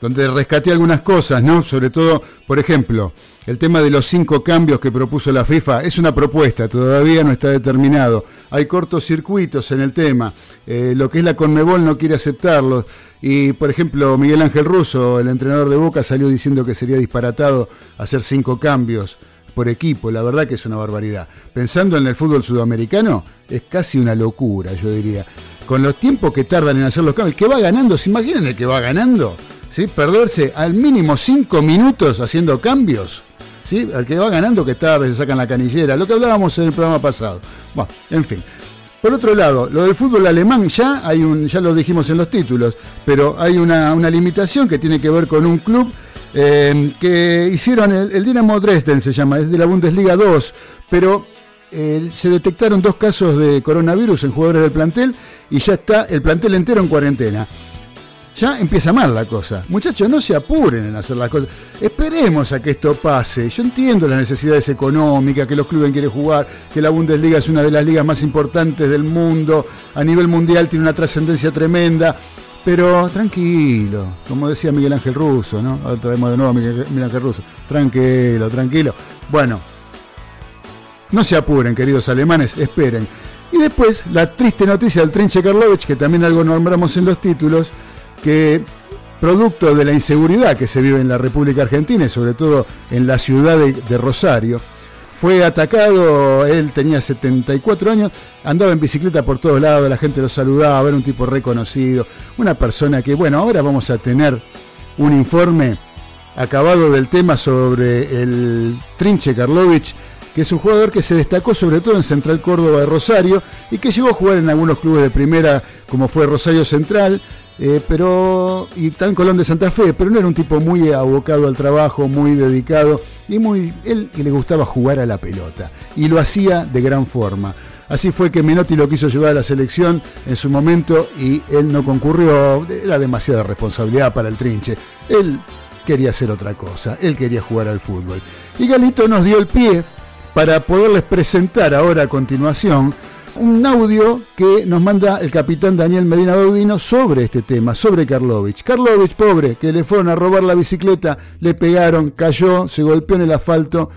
donde rescaté algunas cosas, ¿no? Sobre todo, por ejemplo, el tema de los cinco cambios que propuso la FIFA es una propuesta, todavía no está determinado. Hay cortocircuitos en el tema. Eh, lo que es la Conmebol no quiere aceptarlo. Y, por ejemplo, Miguel Ángel Russo, el entrenador de Boca, salió diciendo que sería disparatado hacer cinco cambios por equipo. La verdad que es una barbaridad. Pensando en el fútbol sudamericano, es casi una locura, yo diría. Con los tiempos que tardan en hacer los cambios, que va ganando, ¿se imaginan el que va ganando? ¿Sí? Perderse al mínimo cinco minutos haciendo cambios. ¿sí? Al que va ganando que tarde se sacan la canillera, lo que hablábamos en el programa pasado. Bueno, en fin. Por otro lado, lo del fútbol alemán ya hay un, ya lo dijimos en los títulos, pero hay una, limitación que tiene que ver con un club eh, que hicieron el, Dinamo Dresden se llama, es de la Bundesliga 2, pero eh, se detectaron dos casos de coronavirus en jugadores del plantel y ya está el plantel entero en cuarentena ya empieza mal la cosa. Muchachos, no se apuren en hacer las cosas. Esperemos a que esto pase. Yo entiendo las necesidades económicas, que los clubes quieren jugar, que la Bundesliga es una de las ligas más importantes del mundo, a nivel mundial tiene una trascendencia tremenda. Pero tranquilo, como decía Miguel Ángel Russo, ¿no? Ahora traemos de nuevo a Miguel Ángel Russo. Tranquilo, tranquilo. Bueno, no se apuren, queridos alemanes, esperen. Y después, la triste noticia del Trinche Karlovich, que también algo nombramos en los títulos, que producto de la inseguridad que se vive en la República Argentina y sobre todo en la ciudad de, Rosario, fue atacado, él tenía 74 años, andaba en bicicleta por todos lados, la gente lo saludaba, era un tipo reconocido, una persona que, bueno, ahora vamos a tener un informe acabado del tema sobre el Trinche Karlovich, que es un jugador que se destacó sobre todo en Central Córdoba de Rosario y que llegó a jugar en algunos clubes de primera como fue Rosario Central, eh, pero y también Colón de Santa Fe, pero no era un tipo muy abocado al trabajo, muy dedicado y muy él le gustaba jugar a la pelota y lo hacía de gran forma. Así fue que Menotti lo quiso llevar a la selección en su momento y él no concurrió, era demasiada responsabilidad para el trinche. Él quería hacer otra cosa, él quería jugar al fútbol. Y Galito nos dio el pie para poderles presentar ahora a continuación un audio que nos manda el capitán Daniel Medina Baudino sobre este tema, sobre Karlovich. Karlovich, pobre, que le fueron a robar la bicicleta, le pegaron, cayó, se golpeó en el asfalto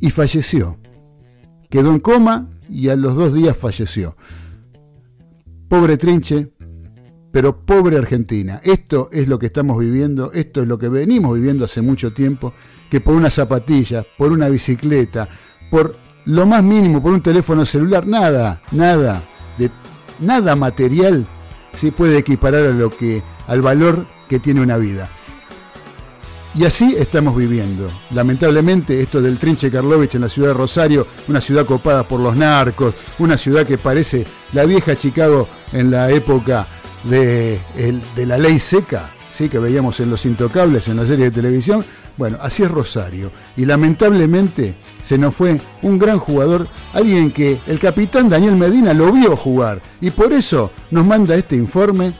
y falleció. Quedó en coma y a los dos días falleció. Pobre Trinche, pero pobre Argentina. Esto es lo que estamos viviendo, esto es lo que venimos viviendo hace mucho tiempo, que por una zapatilla, por una bicicleta, por lo más mínimo, por un teléfono celular, nada, nada, de, nada material se puede equiparar a lo que, al valor que tiene una vida. Y así estamos viviendo. Lamentablemente, esto del Trinche Karlovich en la ciudad de Rosario, una ciudad copada por los narcos, una ciudad que parece la vieja Chicago en la época de, de la ley seca, ¿sí? que veíamos en Los Intocables, en la serie de televisión. Bueno, así es Rosario. Y lamentablemente se nos fue un gran jugador, alguien que el capitán Daniel Medina lo vio jugar. Y por eso nos manda este informe,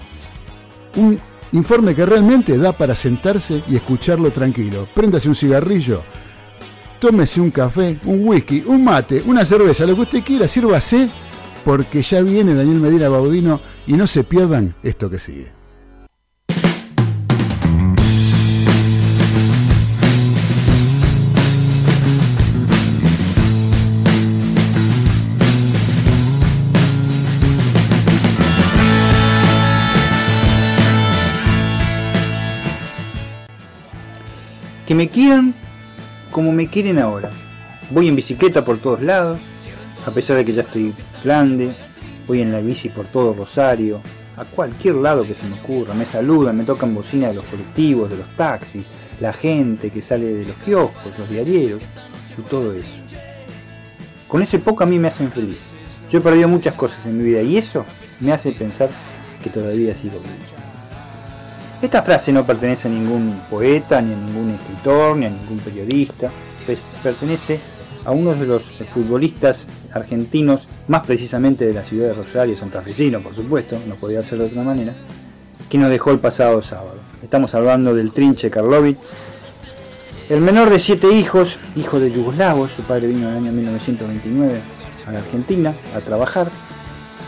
un informe que realmente da para sentarse y escucharlo tranquilo. Préndase un cigarrillo, tómese un café, un whisky, un mate, una cerveza, lo que usted quiera, sírvase, porque ya viene Daniel Medina Baudino y no se pierdan esto que sigue. Que me quieran como me quieren ahora. Voy en bicicleta por todos lados, a pesar de que ya estoy grande, voy en la bici por todo Rosario, a cualquier lado que se me ocurra, me saludan, me tocan bocina de los colectivos, de los taxis, la gente que sale de los kioscos, los diarieros y todo eso. Con ese poco a mí me hacen feliz. Yo he perdido muchas cosas en mi vida y eso me hace pensar que todavía sigo vivo. Esta frase no pertenece a ningún poeta, ni a ningún escritor, ni a ningún periodista, pertenece a uno de los futbolistas argentinos, más precisamente de la ciudad de Rosario, santafesino por supuesto, no podía ser de otra manera, que nos dejó el pasado sábado. Estamos hablando del Trinche Karlovic, el menor de siete hijos, hijo de yugoslavos, su padre vino en el año 1929 a la Argentina a trabajar,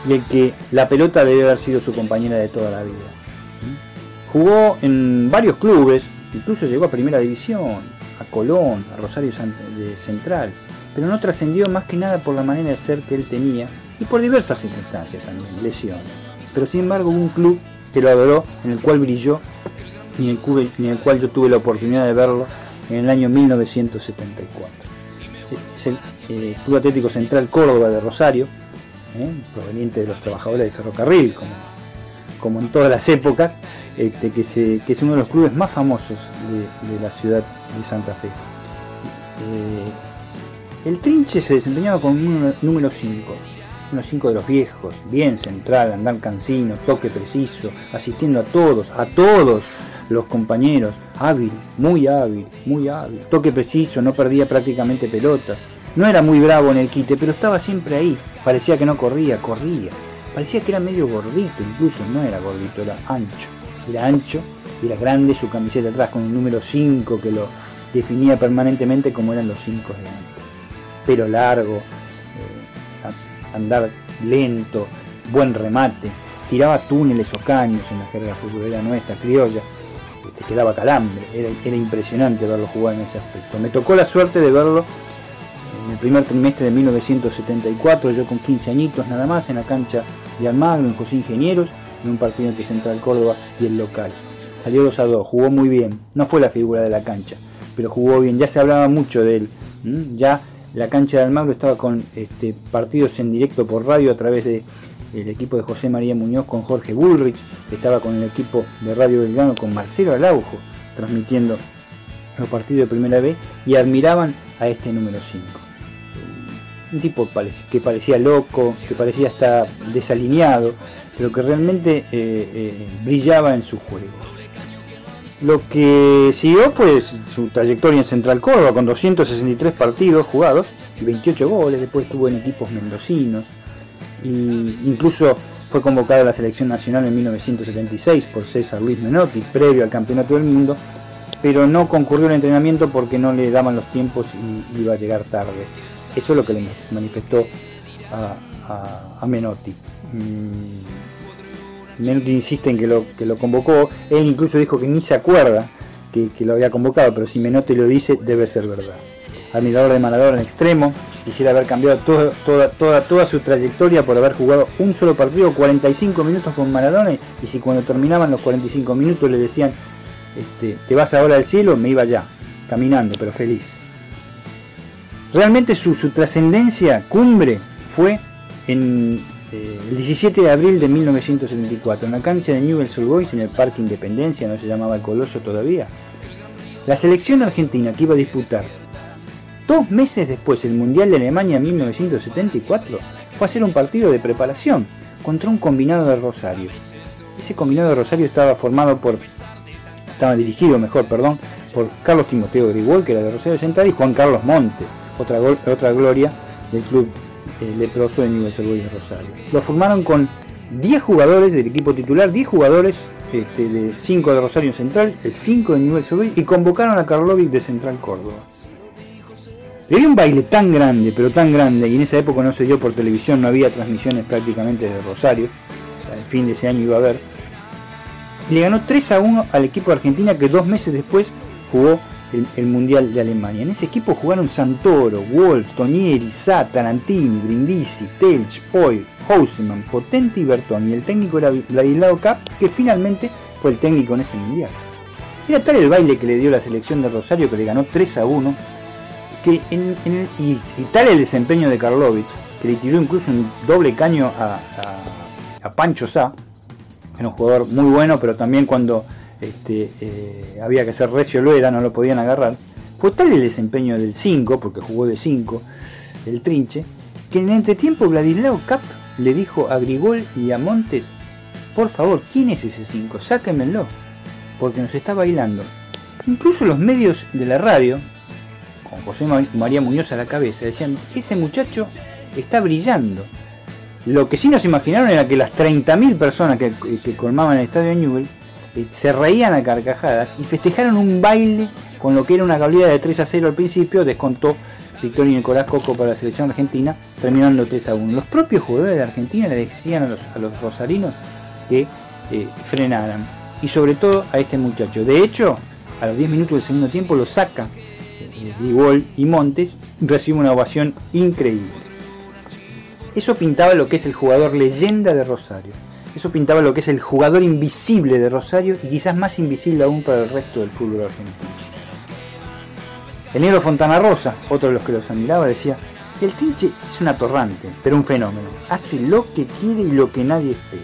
y el que la pelota debe haber sido su compañera de toda la vida. Jugó en varios clubes, incluso llegó a Primera División, a Colón, a Rosario Central, pero no trascendió más que nada por la manera de ser que él tenía y por diversas circunstancias también, lesiones. Pero sin embargo un club que lo adoró, en el cual brilló y en el, cual yo tuve la oportunidad de verlo en el año 1974. Es el eh, Club Atlético Central Córdoba de Rosario, ¿eh? proveniente de los trabajadores de ferrocarril, como, como en todas las épocas, este, que, es uno de los clubes más famosos de, la ciudad de Santa Fe. Eh, el Trinche se desempeñaba con un número 5, uno 5 de los viejos, bien central, andar cansino, toque preciso, asistiendo a todos, a todos los compañeros, hábil, muy hábil, muy hábil, toque preciso, no perdía prácticamente pelota. No era muy bravo en el quite, pero estaba siempre ahí. Parecía que no corría, corría. Parecía que era medio gordito, incluso no era gordito, era ancho era ancho, era grande, su camiseta atrás con un número 5 que lo definía permanentemente como eran los 5 de antes. Pero largo, eh, andar lento, buen remate, tiraba túneles o caños en la jerga futbolera nuestra, criolla, te quedaba calambre, era impresionante verlo jugar en ese aspecto. Me tocó la suerte de verlo en el primer trimestre de 1974, yo con 15 añitos nada más, en la cancha de Almagro, José Ingenieros, en un partido entre Central Córdoba y el local. Salió 2 a 2, jugó muy bien, no fue la figura de la cancha, pero jugó bien, ya se hablaba mucho de él, ya la cancha de Almagro estaba con este, partidos en directo por radio a través del equipo de José María Muñoz con Jorge Bullrich, estaba con el equipo de Radio Belgrano con Marcelo Araujo, transmitiendo los partidos de primera vez y admiraban a este número 5. Un tipo que parecía loco, que parecía estar desalineado, pero que realmente eh, eh, brillaba en su juego. Lo que siguió fue su trayectoria en Central Córdoba con 263 partidos jugados y 28 goles, después estuvo en equipos mendocinos e incluso fue convocado a la selección nacional en 1976 por César Luis Menotti, previo al Campeonato del Mundo, pero no concurrió al entrenamiento porque no le daban los tiempos y iba a llegar tarde. Eso es lo que le manifestó a, Menotti. Mm, Menotti insiste en que lo, que lo convocó, él incluso dijo que ni se acuerda que, lo había convocado, pero si Menotti lo dice, debe ser verdad admirador de Maradona en extremo, quisiera haber cambiado toda, toda, toda su trayectoria por haber jugado un solo partido, 45 minutos con Maradona, y si cuando terminaban los 45 minutos le decían, este, te vas ahora al cielo, me iba ya, caminando, pero feliz. Realmente su, trascendencia cumbre fue en eh, el 17 de abril de 1974, en la cancha de Newell's Old Boys en el Parque Independencia, no se llamaba el Coloso todavía. La selección argentina que iba a disputar Dos meses después, el Mundial de Alemania 1974 fue a hacer un partido de preparación contra un combinado de Rosario. Ese combinado de Rosario estaba formado por, estaba dirigido, mejor, perdón, por Carlos Timoteo Grigol, que era de Rosario Central, y Juan Carlos Montes, otra, otra gloria del club eh, leproso de Newell's de Rosario. Lo formaron con 10 jugadores del equipo titular, 10 jugadores este, de 5 de Rosario Central, el 5 de Newell's y convocaron a Karlovic de Central Córdoba. Había un baile tan grande, pero tan grande, y en esa época no se dio por televisión, no había transmisiones prácticamente de Rosario, al fin de ese año iba a haber. Le ganó 3 a 1 al equipo de Argentina que dos meses después jugó el, Mundial de Alemania. En ese equipo jugaron Santoro, Wolf, Tonieri, Sá, Tarantini, Brindisi, Telch, Poi, Houseman, Potente y Bertoni. El técnico era Vladislao Cap, que finalmente fue el técnico en ese Mundial. Era tal el baile que le dio la selección de Rosario que le ganó 3 a 1 que en, y, tal el desempeño de Karlovich, que le tiró incluso un doble caño a, Pancho Sá, que era un jugador muy bueno, pero también cuando este, eh, había que hacer recio lo era, no lo podían agarrar. Fue tal el desempeño del 5, porque jugó de 5, el trinche, que en entretiempo Vladislao Cap le dijo a Grigol y a Montes, por favor, ¿quién es ese 5? Sáquenmelo, porque nos está bailando. Incluso los medios de la radio, José María Muñoz a la cabeza, decían, ese muchacho está brillando. Lo que sí nos imaginaron era que las 30.000 personas que, colmaban el estadio de Newell se reían a carcajadas y festejaron un baile con lo que era una goleada de 3 a 0 al principio, descontó Victoria Nicolás Coco para la selección argentina, terminando 3 a 1. Los propios jugadores de Argentina le decían a los, rosarinos que eh, frenaran, y sobre todo a este muchacho. De hecho, a los 10 minutos del segundo tiempo lo saca Igual y Montes, recibe una ovación increíble. Eso pintaba lo que es el jugador leyenda de Rosario. Eso pintaba lo que es el jugador invisible de Rosario y quizás más invisible aún para el resto del fútbol argentino. El negro Fontana Rosa, otro de los que los admiraba, decía, el Tinche es un atorrante, pero un fenómeno. Hace lo que quiere y lo que nadie espera.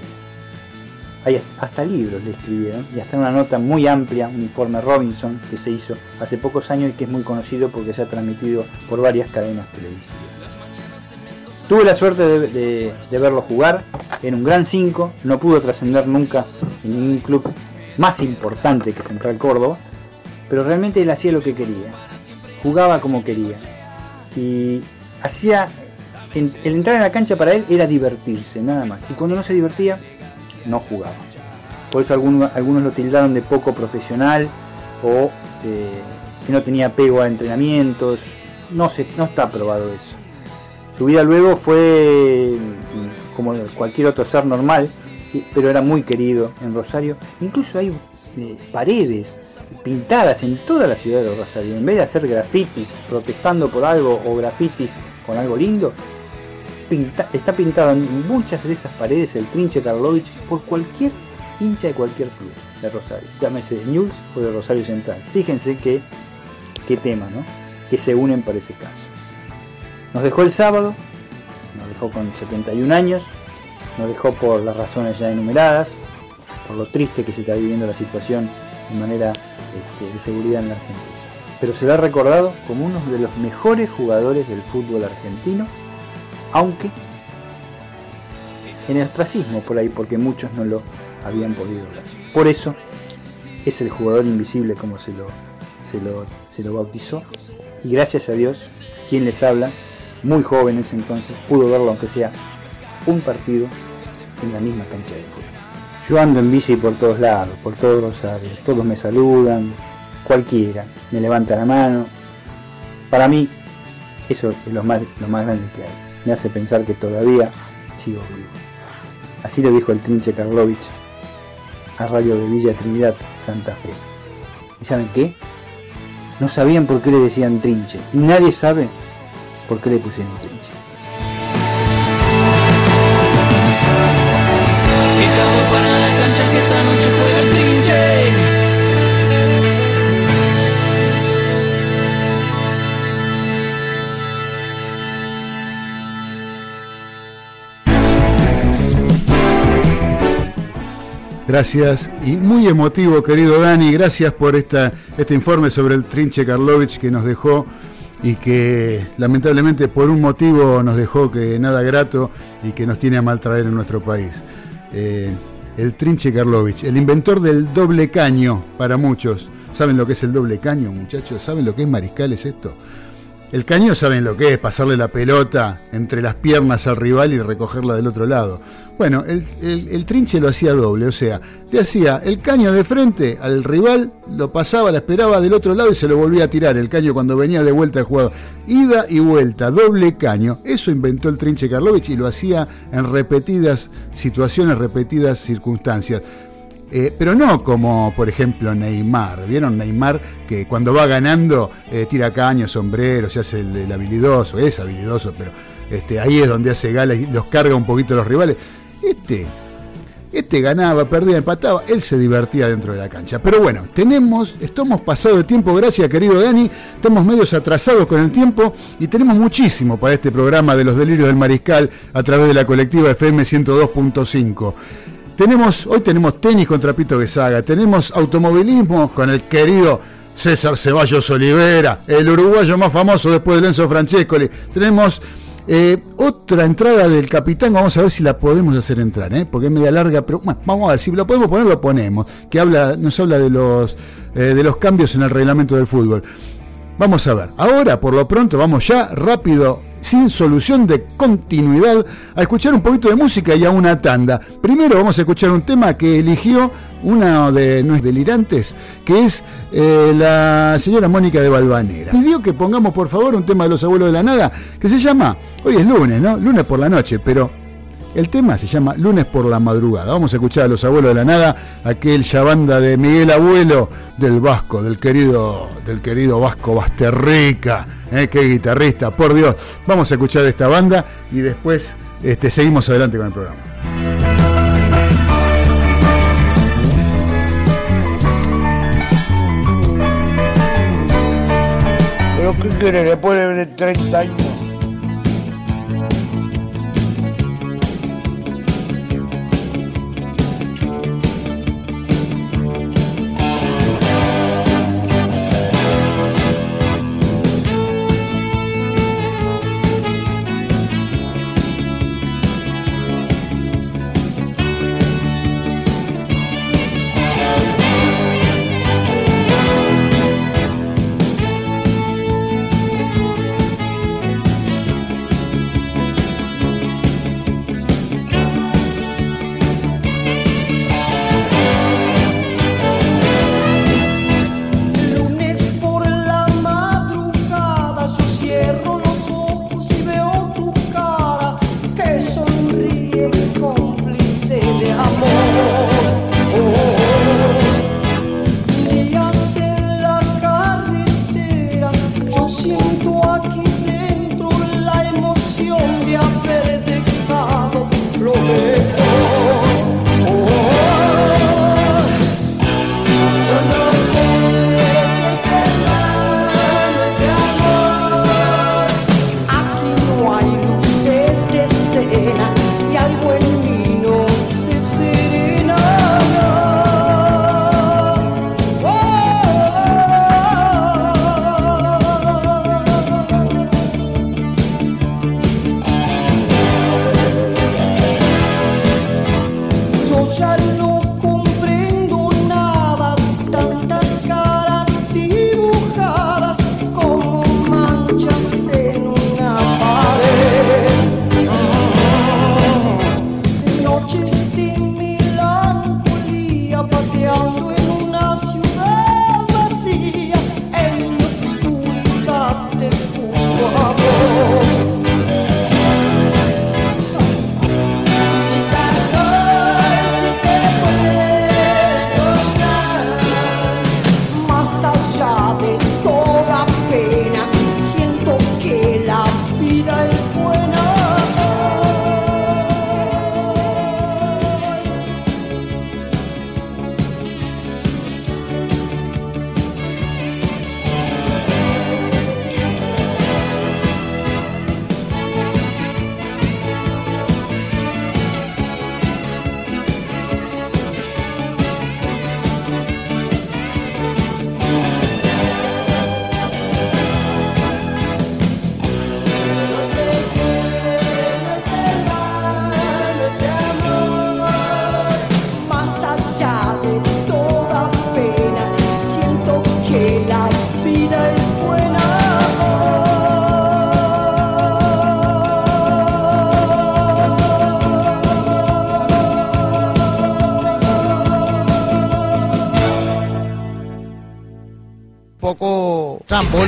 Hay hasta libros le escribieron y hasta una nota muy amplia, un informe Robinson que se hizo hace pocos años y que es muy conocido porque se ha transmitido por varias cadenas televisivas. Tuve la suerte de, verlo jugar en un gran 5, no pudo trascender nunca en ningún club más importante que Central Córdoba, pero realmente él hacía lo que quería, jugaba como quería y hacía el entrar en la cancha para él era divertirse, nada más. Y cuando no se divertía, no jugaba. Por eso algunos, lo tildaron de poco profesional o que no tenía apego a entrenamientos. No, se, no está probado eso. Su vida luego fue mm, como cualquier otro ser normal, pero era muy querido en Rosario. Incluso hay eh, paredes pintadas en toda la ciudad de Rosario. En vez de hacer grafitis protestando por algo o grafitis con algo lindo, está pintado en muchas de esas paredes el trinche Karlovich por cualquier hincha de cualquier club de Rosario, llámese de News o de Rosario Central. Fíjense que, qué tema, ¿no? Que se unen para ese caso. Nos dejó el sábado, nos dejó con 71 años, nos dejó por las razones ya enumeradas, por lo triste que se está viviendo la situación de manera este, de seguridad en la Argentina. Pero se ha recordado como uno de los mejores jugadores del fútbol argentino aunque en el ostracismo por ahí, porque muchos no lo habían podido ver. Por eso es el jugador invisible como se lo, se lo, se lo bautizó. Y gracias a Dios, quien les habla, muy jóvenes entonces, pudo verlo aunque sea un partido en la misma cancha de fútbol. Yo ando en bici por todos lados, por todos Rosario, todos me saludan, cualquiera, me levanta la mano. Para mí, eso es lo más, lo más grande que hay. Me hace pensar que todavía sigo vivo. Así lo dijo el Trinche Karlovich a Radio de Villa Trinidad, Santa Fe. ¿Y saben qué? No sabían por qué le decían Trinche. Y nadie sabe por qué le pusieron Trinche. Gracias y muy emotivo, querido Dani. Gracias por esta, este informe sobre el Trinche Karlovich que nos dejó y que lamentablemente por un motivo nos dejó que nada grato y que nos tiene a mal traer en nuestro país. Eh, el Trinche Karlovich, el inventor del doble caño para muchos. ¿Saben lo que es el doble caño, muchachos? ¿Saben lo que es mariscal? ¿Es esto? El caño saben lo que es, pasarle la pelota entre las piernas al rival y recogerla del otro lado. Bueno, el, trinche lo hacía doble, o sea, le hacía el caño de frente al rival, lo pasaba, la esperaba del otro lado y se lo volvía a tirar, el caño cuando venía de vuelta el jugador. Ida y vuelta, doble caño. Eso inventó el trinche Karlovich y lo hacía en repetidas situaciones, repetidas circunstancias. Eh, pero no como, por ejemplo, Neymar. ¿Vieron Neymar que cuando va ganando eh, tira caños, sombreros, se hace el, habilidoso? Es habilidoso, pero este, ahí es donde hace gala y los carga un poquito los rivales. Este, este ganaba, perdía, empataba, él se divertía dentro de la cancha. Pero bueno, tenemos, estamos pasados de tiempo, gracias querido Dani, estamos medios atrasados con el tiempo y tenemos muchísimo para este programa de los delirios del mariscal a través de la colectiva FM 102.5. Hoy tenemos tenis con Trapito Besaga, tenemos automovilismo con el querido César Ceballos Olivera, el uruguayo más famoso después de Lenzo Francescoli. Tenemos eh, otra entrada del capitán, vamos a ver si la podemos hacer entrar, ¿eh? porque es media larga, pero vamos a ver, si la podemos poner, lo ponemos, que habla, nos habla de los, eh, de los cambios en el reglamento del fútbol. Vamos a ver, ahora por lo pronto vamos ya rápido sin solución de continuidad, a escuchar un poquito de música y a una tanda. Primero vamos a escuchar un tema que eligió una de nuestros delirantes, que es eh, la señora Mónica de Valvanera. Pidió que pongamos por favor un tema de los abuelos de la nada, que se llama, hoy es lunes, ¿no? Lunes por la noche, pero el tema se llama Lunes por la madrugada. Vamos a escuchar a los abuelos de la nada, aquel banda de Miguel Abuelo del Vasco, del querido, del querido Vasco Basterrica, ¿eh? qué guitarrista, por Dios. Vamos a escuchar esta banda y después este, seguimos adelante con el programa. ¿Pero qué quiere? Después de 30 años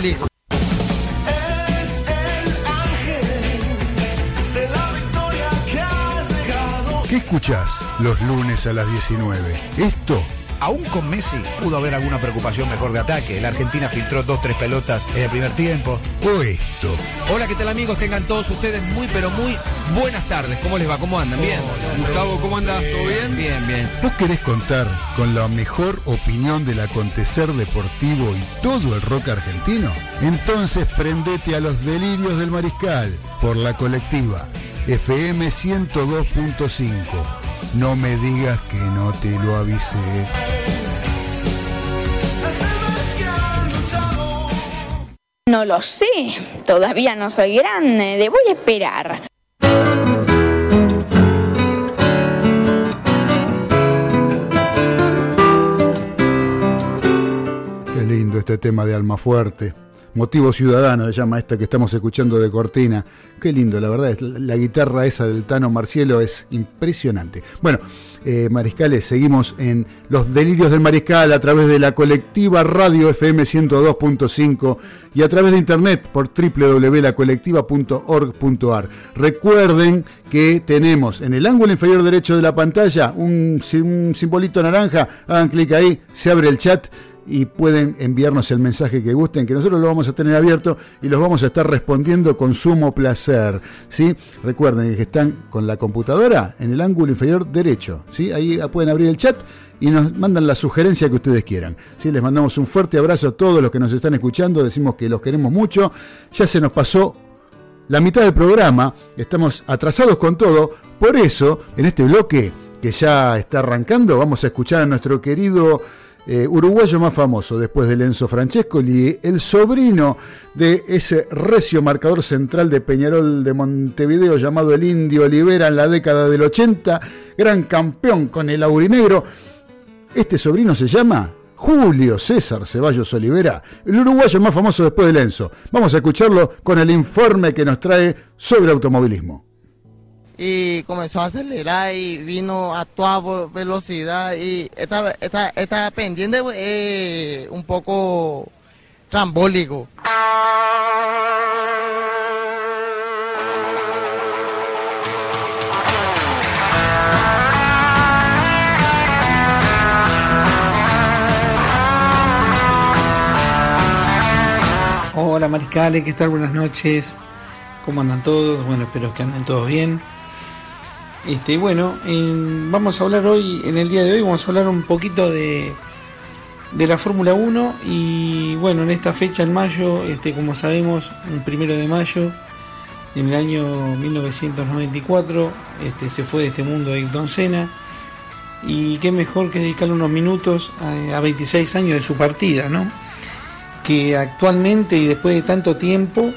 trambólico. ¿Qué escuchás los lunes a las 19? Esto Aún con Messi pudo haber alguna preocupación mejor de ataque. La Argentina filtró dos, tres pelotas en el primer tiempo. o esto. Hola, ¿qué tal amigos? Tengan todos ustedes muy, pero muy buenas tardes. ¿Cómo les va? ¿Cómo andan? ¿Bien? Gustavo, ¿cómo andas? ¿Todo bien? Bien, bien. ¿Vos querés contar con la mejor opinión del acontecer deportivo y todo el rock argentino? Entonces prendete a los delirios del mariscal por la colectiva FM 102.5. No me digas que no te lo avisé. No lo sé. Todavía no soy grande. Debo esperar. Tema de Alma Fuerte. Motivo Ciudadano se llama esta que estamos escuchando de Cortina. Qué lindo, la verdad, la guitarra esa del Tano Marcielo es impresionante. Bueno, eh, Mariscales, seguimos en Los Delirios del Mariscal a través de la colectiva Radio FM 102.5 y a través de internet por www.lacolectiva.org.ar. Recuerden que tenemos en el ángulo inferior derecho de la pantalla un, un simbolito naranja, hagan clic ahí, se abre el chat y pueden enviarnos el mensaje que gusten, que nosotros lo vamos a tener abierto y los vamos a estar respondiendo con sumo placer. ¿sí? Recuerden que están con la computadora en el ángulo inferior derecho. ¿sí? Ahí pueden abrir el chat y nos mandan la sugerencia que ustedes quieran. ¿sí? Les mandamos un fuerte abrazo a todos los que nos están escuchando, decimos que los queremos mucho. Ya se nos pasó la mitad del programa, estamos atrasados con todo, por eso en este bloque que ya está arrancando vamos a escuchar a nuestro querido eh, uruguayo más famoso después de Enzo Francescoli, el sobrino de ese recio marcador central de Peñarol de Montevideo llamado el Indio Olivera en la década del 80, gran campeón con el aurinegro. Este sobrino se llama Julio César Ceballos Olivera, el uruguayo más famoso después de Enzo. Vamos a escucharlo con el informe que nos trae sobre automovilismo y comenzó a acelerar y vino a toda velocidad y esta, esta, esta pendiente eh, un poco trambólico. Hola Mariscale, ¿qué tal? Buenas noches. ¿Cómo andan todos? Bueno, espero que anden todos bien. Este, bueno, vamos a hablar hoy, en el día de hoy, vamos a hablar un poquito de, de la Fórmula 1 y bueno, en esta fecha en mayo, este, como sabemos, un primero de mayo, en el año 1994, este, se fue de este mundo Ayrton Senna y qué mejor que dedicarle unos minutos a, a 26 años de su partida, ¿no? Que actualmente y después de tanto tiempo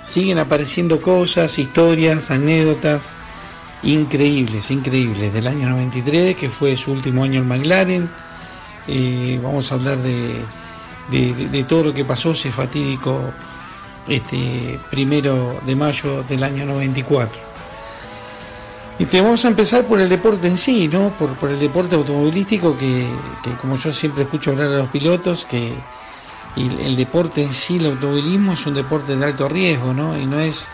siguen apareciendo cosas, historias, anécdotas, increíbles, increíbles, del año 93, que fue su último año en McLaren. Eh, vamos a hablar de, de, todo lo que pasó ese fatídico este, primero de mayo del año 94. Y te vamos a empezar por el deporte en sí, ¿no? Por, por el deporte automovilístico, que, que, como yo siempre escucho hablar a los pilotos, que el deporte en sí, el automovilismo, es un deporte de alto riesgo, ¿no? Y no es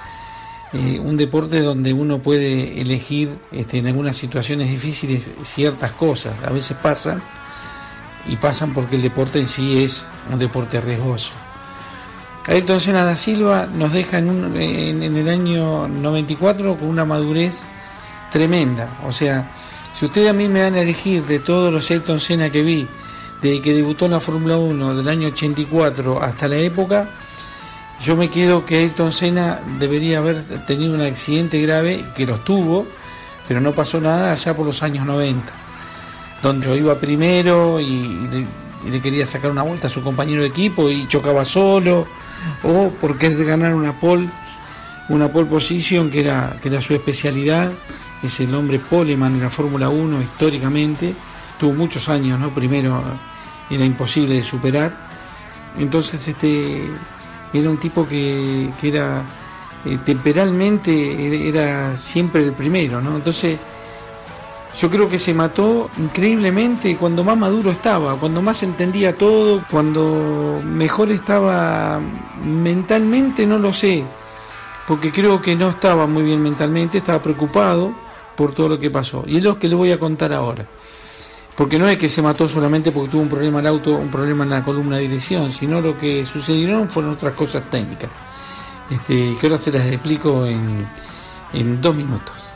eh, un deporte donde uno puede elegir este, en algunas situaciones difíciles ciertas cosas. A veces pasan y pasan porque el deporte en sí es un deporte riesgoso. Ayrton Senna da Silva nos deja en, en, el año 94 con una madurez tremenda. O sea, si ustedes a mí me dan a elegir de todos los Ayrton Senna que vi, desde que debutó en la Fórmula 1 del año 84 hasta la época, yo me quedo que Ayrton Senna debería haber tenido un accidente grave, que los tuvo, pero no pasó nada allá por los años 90, donde yo iba primero y, le, quería sacar una vuelta a su compañero de equipo y chocaba solo, o por querer ganar una pole, una pole position que era, que era su especialidad, es el hombre poleman en la Fórmula 1 históricamente, tuvo muchos años, ¿no? Primero era imposible de superar. Entonces este era un tipo que, era eh, temperalmente era siempre el primero, ¿no? Entonces Yo creo que se mató increíblemente cuando más maduro estaba, cuando más entendía todo, cuando mejor estaba mentalmente, no lo sé, porque creo que no estaba muy bien mentalmente, estaba preocupado por todo lo que pasó. Y es lo que le voy a contar ahora. Porque no es que se mató solamente porque tuvo un problema el auto, un problema en la columna de dirección, sino lo que sucedieron fueron otras cosas técnicas. Este, que ahora se las explico en, en dos minutos.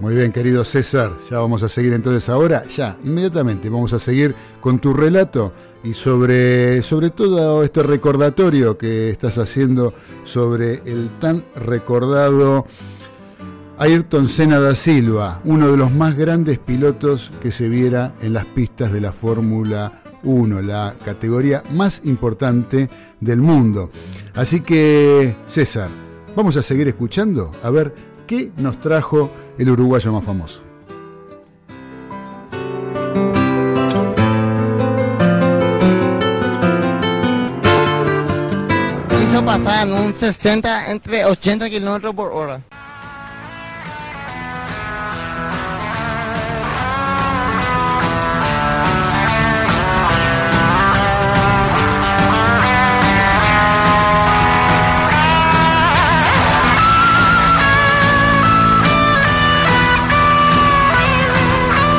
Muy bien, querido César, ya vamos a seguir entonces ahora, ya, inmediatamente vamos a seguir con tu relato y sobre, sobre todo este recordatorio que estás haciendo sobre el tan recordado Ayrton Senna da Silva, uno de los más grandes pilotos que se viera en las pistas de la Fórmula 1, la categoría más importante del mundo. Así que, César, vamos a seguir escuchando a ver qué nos trajo el uruguayo más famoso. Hizo pasar en un 60 entre 80 kilómetros por hora.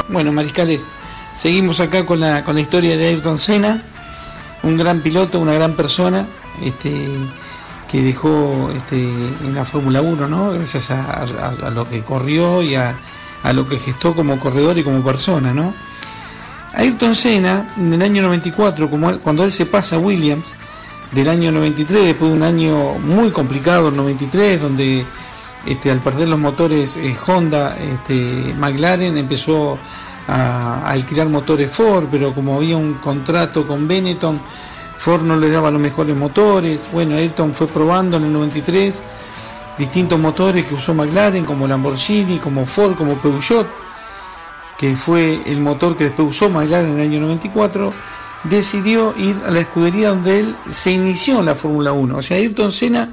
Bueno, mariscales, seguimos acá con la, con la historia de Ayrton Senna, un gran piloto, una gran persona, este, que dejó este, en la Fórmula 1, ¿no? Gracias a, lo que corrió y a, a lo que gestó como corredor y como persona, ¿no? Ayrton Senna, en el año 94, como él- cuando él se pasa a Williams, del año 93, después de un año muy complicado, el 93, donde este, al perder los motores eh, Honda, este, McLaren empezó a alquilar motores Ford, pero como había un contrato con Benetton, Ford no le daba los mejores motores. Bueno, Ayrton fue probando en el 93 distintos motores que usó McLaren, como Lamborghini, como Ford, como Peugeot, que fue el motor que después usó McLaren en el año 94, decidió ir a la escudería donde él se inició en la Fórmula 1. O sea, Ayrton Senna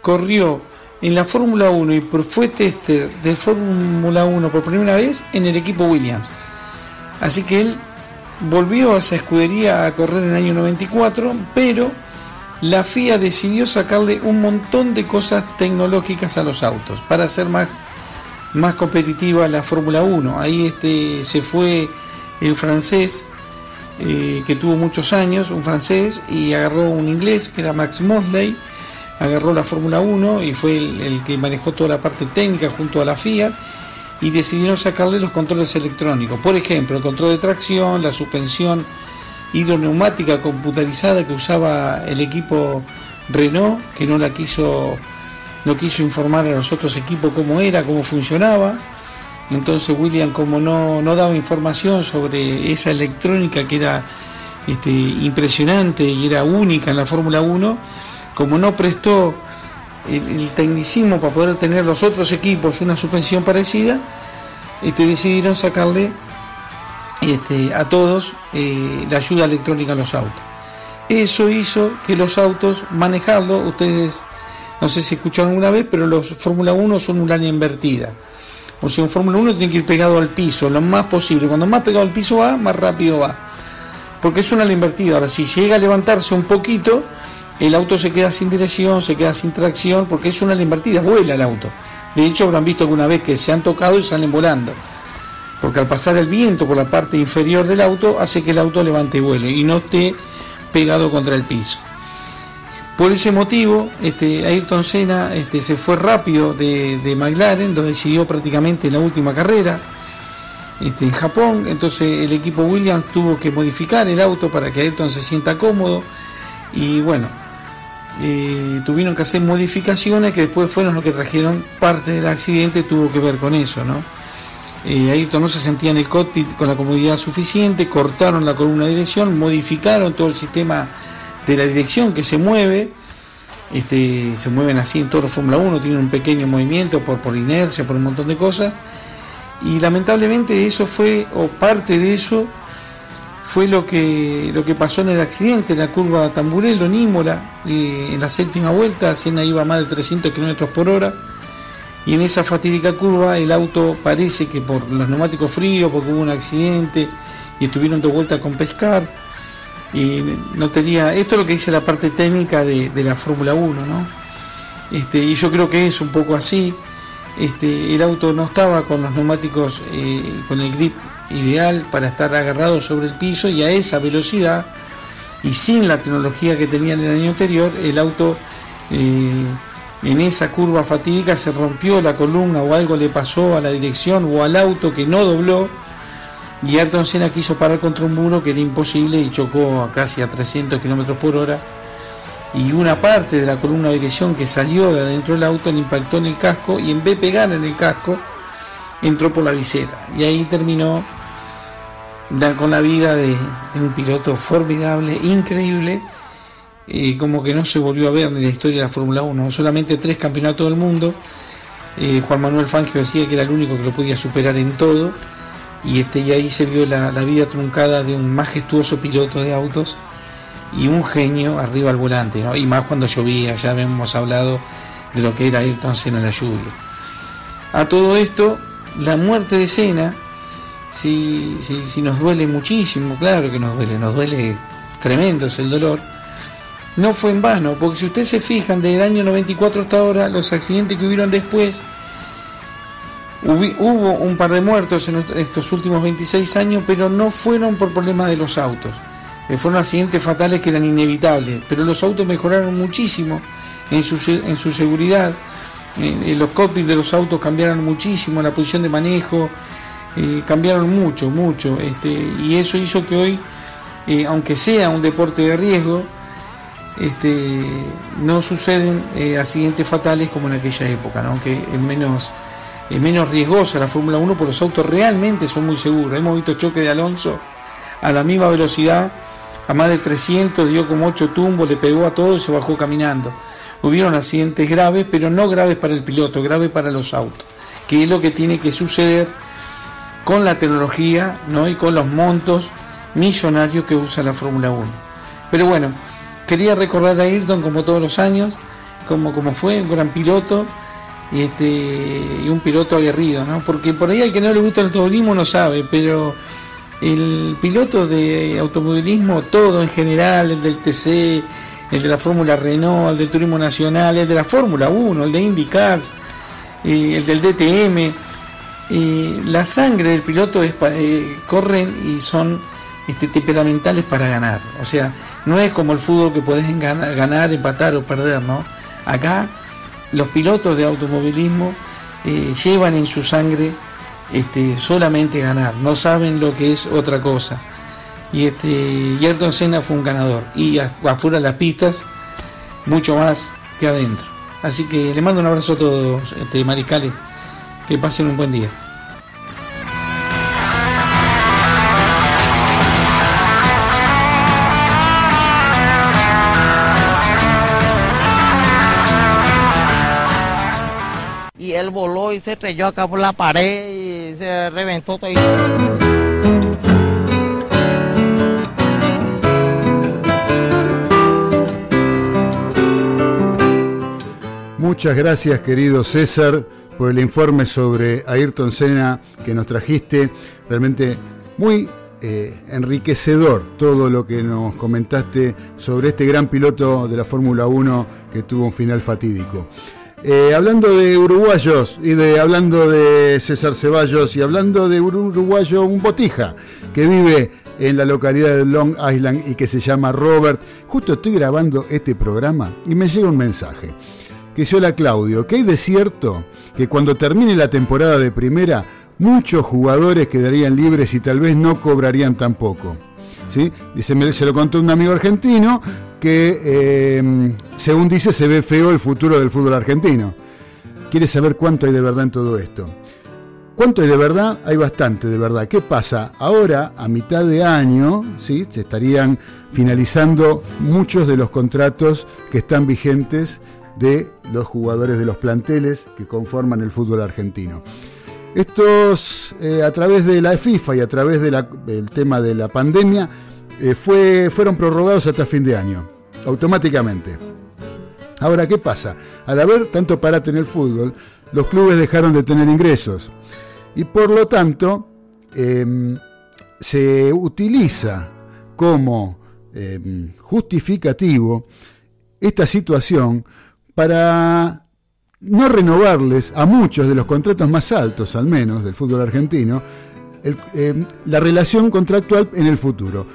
corrió en la Fórmula 1 y fue tester de Fórmula 1 por primera vez en el equipo Williams. Así que él volvió a esa escudería a correr en el año 94, pero la FIA decidió sacarle un montón de cosas tecnológicas a los autos para hacer más, más competitiva la Fórmula 1. Ahí este, se fue el francés, eh, que tuvo muchos años, un francés, y agarró un inglés que era Max Mosley, agarró la Fórmula 1 y fue el, el que manejó toda la parte técnica junto a la FIA y decidieron sacarle los controles electrónicos. Por ejemplo, el control de tracción, la suspensión hidroneumática computarizada que usaba el equipo Renault, que no la quiso, no quiso informar a los otros equipos cómo era, cómo funcionaba. Entonces William, como no, no daba información sobre esa electrónica que era este, impresionante y era única en la Fórmula 1, como no prestó el, tecnicismo para poder tener los otros equipos una suspensión parecida, este, decidieron sacarle este, a todos eh, la ayuda electrónica a los autos. Eso hizo que los autos, manejarlo, ustedes no sé si escucharon alguna vez, pero los Fórmula 1 son un área invertida. O sea, un Fórmula 1 tiene que ir pegado al piso lo más posible. Cuando más pegado al piso va, más rápido va. Porque es una ala invertida. Ahora, si llega a levantarse un poquito, el auto se queda sin dirección, se queda sin tracción, porque es una ala invertida, vuela el auto. De hecho, habrán visto alguna vez que se han tocado y salen volando. Porque al pasar el viento por la parte inferior del auto, hace que el auto levante vuelo y no esté pegado contra el piso. Por ese motivo, este, Ayrton Senna este, se fue rápido de, de McLaren, lo decidió prácticamente en la última carrera este, en Japón. Entonces el equipo Williams tuvo que modificar el auto para que Ayrton se sienta cómodo. Y bueno, eh, tuvieron que hacer modificaciones que después fueron los que trajeron parte del accidente, tuvo que ver con eso, ¿no? Eh, no se sentía en el cockpit con la comodidad suficiente, cortaron la columna de dirección, modificaron todo el sistema de la dirección que se mueve, este, se mueven así en todo Fórmula 1, tienen un pequeño movimiento por, por inercia, por un montón de cosas, y lamentablemente eso fue, o parte de eso, fue lo que, lo que pasó en el accidente, en la curva Tamburello, en Imola, eh, en la séptima vuelta, Senna iba a más de 300 kilómetros por hora, y en esa fatídica curva el auto parece que por los neumáticos fríos, porque hubo un accidente, y estuvieron dos vueltas con pescar, y no tenía, esto es lo que dice la parte técnica de, de la Fórmula 1, ¿no? Este, y yo creo que es un poco así, este, el auto no estaba con los neumáticos, eh, con el grip ideal para estar agarrado sobre el piso y a esa velocidad y sin la tecnología que tenía en el año anterior, el auto eh, en esa curva fatídica se rompió la columna o algo le pasó a la dirección o al auto que no dobló y Ayrton Senna quiso parar contra un muro que era imposible y chocó a casi a 300 kilómetros por hora. Y una parte de la columna de dirección que salió de adentro del auto le impactó en el casco y en vez de pegar en el casco entró por la visera y ahí terminó con la vida de, un piloto formidable, increíble, como que no se volvió a ver en la historia de la Fórmula 1, solamente tres campeonatos del mundo. Eh, Juan Manuel Fangio decía que era el único que lo podía superar en todo, y, este, y ahí se vio la, vida truncada de un majestuoso piloto de autos y un genio arriba al volante, ¿no? y más cuando llovía, ya hemos hablado de lo que era Ayrton Senna en la lluvia. A todo esto, la muerte de si, si, nos duele muchísimo, claro que nos duele, nos duele tremendo es el dolor, no fue en vano, porque si ustedes se fijan, desde el año 94 hasta ahora, los accidentes que hubieron después, hubo un par de muertos en estos últimos 26 años, pero no fueron por problemas de los autos. Eh, fueron accidentes fatales que eran inevitables, pero los autos mejoraron muchísimo en su, en su seguridad. En, los cockpits de los autos cambiaron muchísimo, la posición de manejo, cambiaron mucho, mucho, este, y eso hizo que hoy, eh, aunque sea un deporte de riesgo, este, no suceden eh, accidentes fatales como en aquella época, aunque es menos, es menos riesgosa la Fórmula 1, porque los autos realmente son muy seguros. Hemos visto choque de Alonso a la misma velocidad, a más de 300, dio como 8 tumbos, le pegó a todo y se bajó caminando. Hubieron accidentes graves, pero no graves para el piloto, graves para los autos, que es lo que tiene que suceder con la tecnología ¿no? y con los montos millonarios que usa la Fórmula 1. Pero bueno, quería recordar a Ayrton como todos los años, como, como fue un gran piloto y, este, y un piloto aguerrido, ¿no? porque por ahí al que no le gusta el automovilismo no sabe, pero el piloto de automovilismo, todo en general, el del TC, el de la Fórmula Renault, el del Turismo Nacional, el de la Fórmula 1, el de IndyCars, el del DTM, la sangre del piloto es eh, corren y son este, temperamentales para ganar. O sea, no es como el fútbol que puedes ganar, empatar o perder, ¿no? Acá los pilotos de automovilismo eh, llevan en su sangre este, solamente ganar, no saben lo que es otra cosa. Y este, y Ayrton Senna fue un ganador. Y afuera las pistas, mucho más que adentro. Así que le mando un abrazo a todos, este, mariscales. Que pasen un buen día. Y él voló y se estrelló acá por la pared y se reventó todo. Muchas gracias, querido César por el informe sobre Ayrton Senna que nos trajiste. Realmente muy eh, enriquecedor todo lo que nos comentaste sobre este gran piloto de la Fórmula 1 que tuvo un final fatídico. Eh, hablando de uruguayos y de hablando de César Ceballos y hablando de un uruguayo, un botija que vive en la localidad de Long Island y que se llama Robert. Justo estoy grabando este programa y me llega un mensaje que se hola Claudio, que hay de cierto que cuando termine la temporada de primera, muchos jugadores quedarían libres y tal vez no cobrarían tampoco. ¿Sí? Dice, se lo contó un amigo argentino que, em, según dice, se ve feo el futuro del fútbol argentino. Quiere saber cuánto hay de verdad en todo esto. ¿Cuánto hay de verdad? Hay bastante de verdad. ¿Qué pasa? Ahora, a mitad de año, ¿sí? se estarían finalizando muchos de los contratos que están vigentes de los jugadores de los planteles que conforman el fútbol argentino. Estos, eh, a través de la FIFA y a través del tema de la pandemia, eh, fue, fueron prorrogados hasta fin de año, automáticamente. Ahora, ¿qué pasa? Al haber tanto parate en el fútbol, los clubes dejaron de tener ingresos y por lo tanto em, se utiliza como em, justificativo esta situación para no renovarles a muchos de los contratos más altos, al menos, del fútbol argentino, em, la relación contractual en el futuro.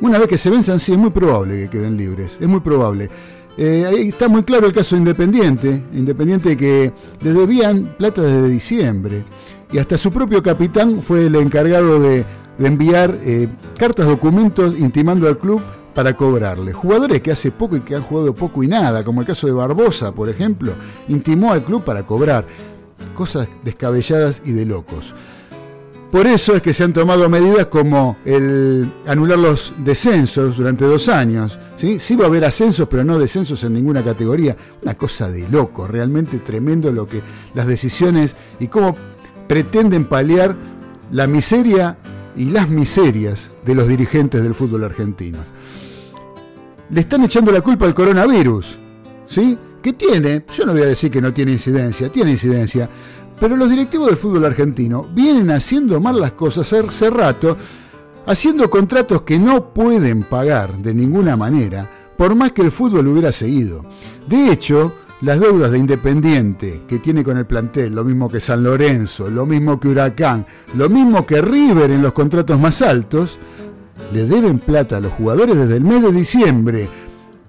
Una vez que se venzan, sí, es muy probable que queden libres, es muy probable. Eh, ahí está muy claro el caso de Independiente, Independiente que le debían plata desde diciembre y hasta su propio capitán fue el encargado de, enviar eh, cartas, documentos intimando al club para cobrarle. Jugadores que hace poco y que han jugado poco y nada, como el caso de Barbosa, por ejemplo, intimó al club para cobrar. Cosas descabelladas y de locos. Por eso es que se han tomado medidas como el anular los descensos durante dos años. ¿sí? va a haber ascensos, pero no descensos en ninguna categoría. Una cosa de loco, realmente tremendo lo que las decisiones y cómo pretenden paliar la miseria y las miserias de los dirigentes del fútbol argentino. Le están echando la culpa al coronavirus, ¿sí? ¿Qué tiene? Yo no voy a decir que no tiene incidencia, tiene incidencia, pero los directivos del fútbol argentino vienen haciendo mal las cosas hace rato, haciendo contratos que no pueden pagar de ninguna manera, por más que el fútbol hubiera seguido. De hecho, las deudas de Independiente que tiene con el plantel, lo mismo que San Lorenzo, lo mismo que Huracán, lo mismo que River en los contratos más altos, le deben plata a los jugadores desde el mes de diciembre,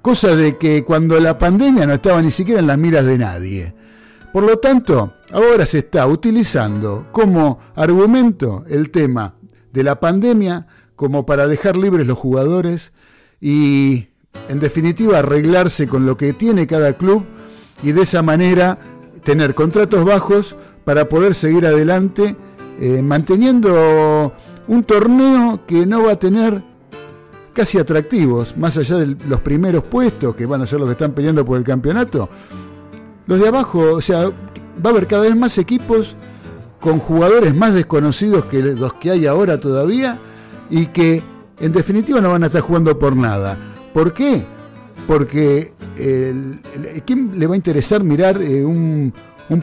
cosa de que cuando la pandemia no estaba ni siquiera en las miras de nadie. Por lo tanto, ahora se está utilizando como argumento el tema de la pandemia como para dejar libres los jugadores y, en definitiva, arreglarse con lo que tiene cada club y de esa manera tener contratos bajos para poder seguir adelante eh, manteniendo un torneo que no va a tener casi atractivos, más allá de los primeros puestos que van a ser los que están peleando por el campeonato, los de abajo, o sea, va a haber cada vez más equipos con jugadores más desconocidos que los que hay ahora todavía y que en definitiva no van a estar jugando por nada. ¿Por qué? Porque ¿quién le va a interesar mirar eh, un,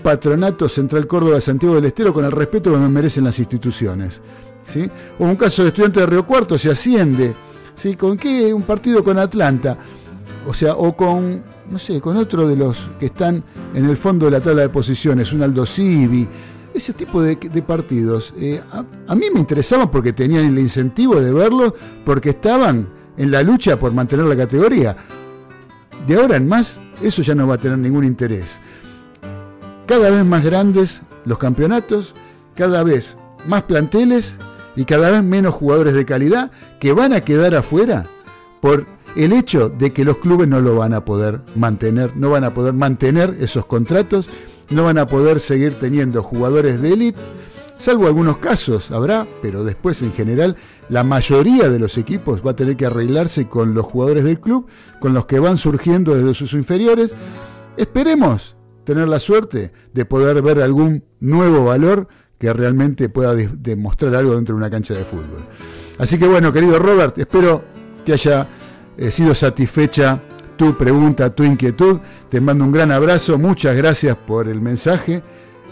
patronato Central Córdoba Santiago del Estero con el respeto que me merecen las instituciones? O un caso de estudiante de Río Cuarto se asciende. ¿sí? ¿Con qué? Un partido con Atlanta. O sea, o con no sé, con otro de los que están en el fondo de la tabla de posiciones, un Aldo Civi, ese tipo de, partidos. Eh, a, mí me interesaban porque tenían el incentivo de verlos, porque estaban en la lucha por mantener la categoría. De ahora en más, eso ya no va a tener ningún interés. Cada vez más grandes los campeonatos, cada vez más planteles y cada vez menos jugadores de calidad que van a quedar afuera por el hecho de que los clubes no lo van a poder mantener, no van a poder mantener esos contratos, no van a poder seguir teniendo jugadores de élite, salvo algunos casos habrá, pero después en general la mayoría de los equipos va a tener que arreglarse con los jugadores del club, con los que van surgiendo desde sus inferiores. Esperemos tener la suerte de poder ver algún nuevo valor que realmente pueda demostrar algo dentro de una cancha de fútbol. Así que bueno, querido Robert, espero que haya he sido satisfecha tu pregunta, tu inquietud. Te mando un gran abrazo, muchas gracias por el mensaje.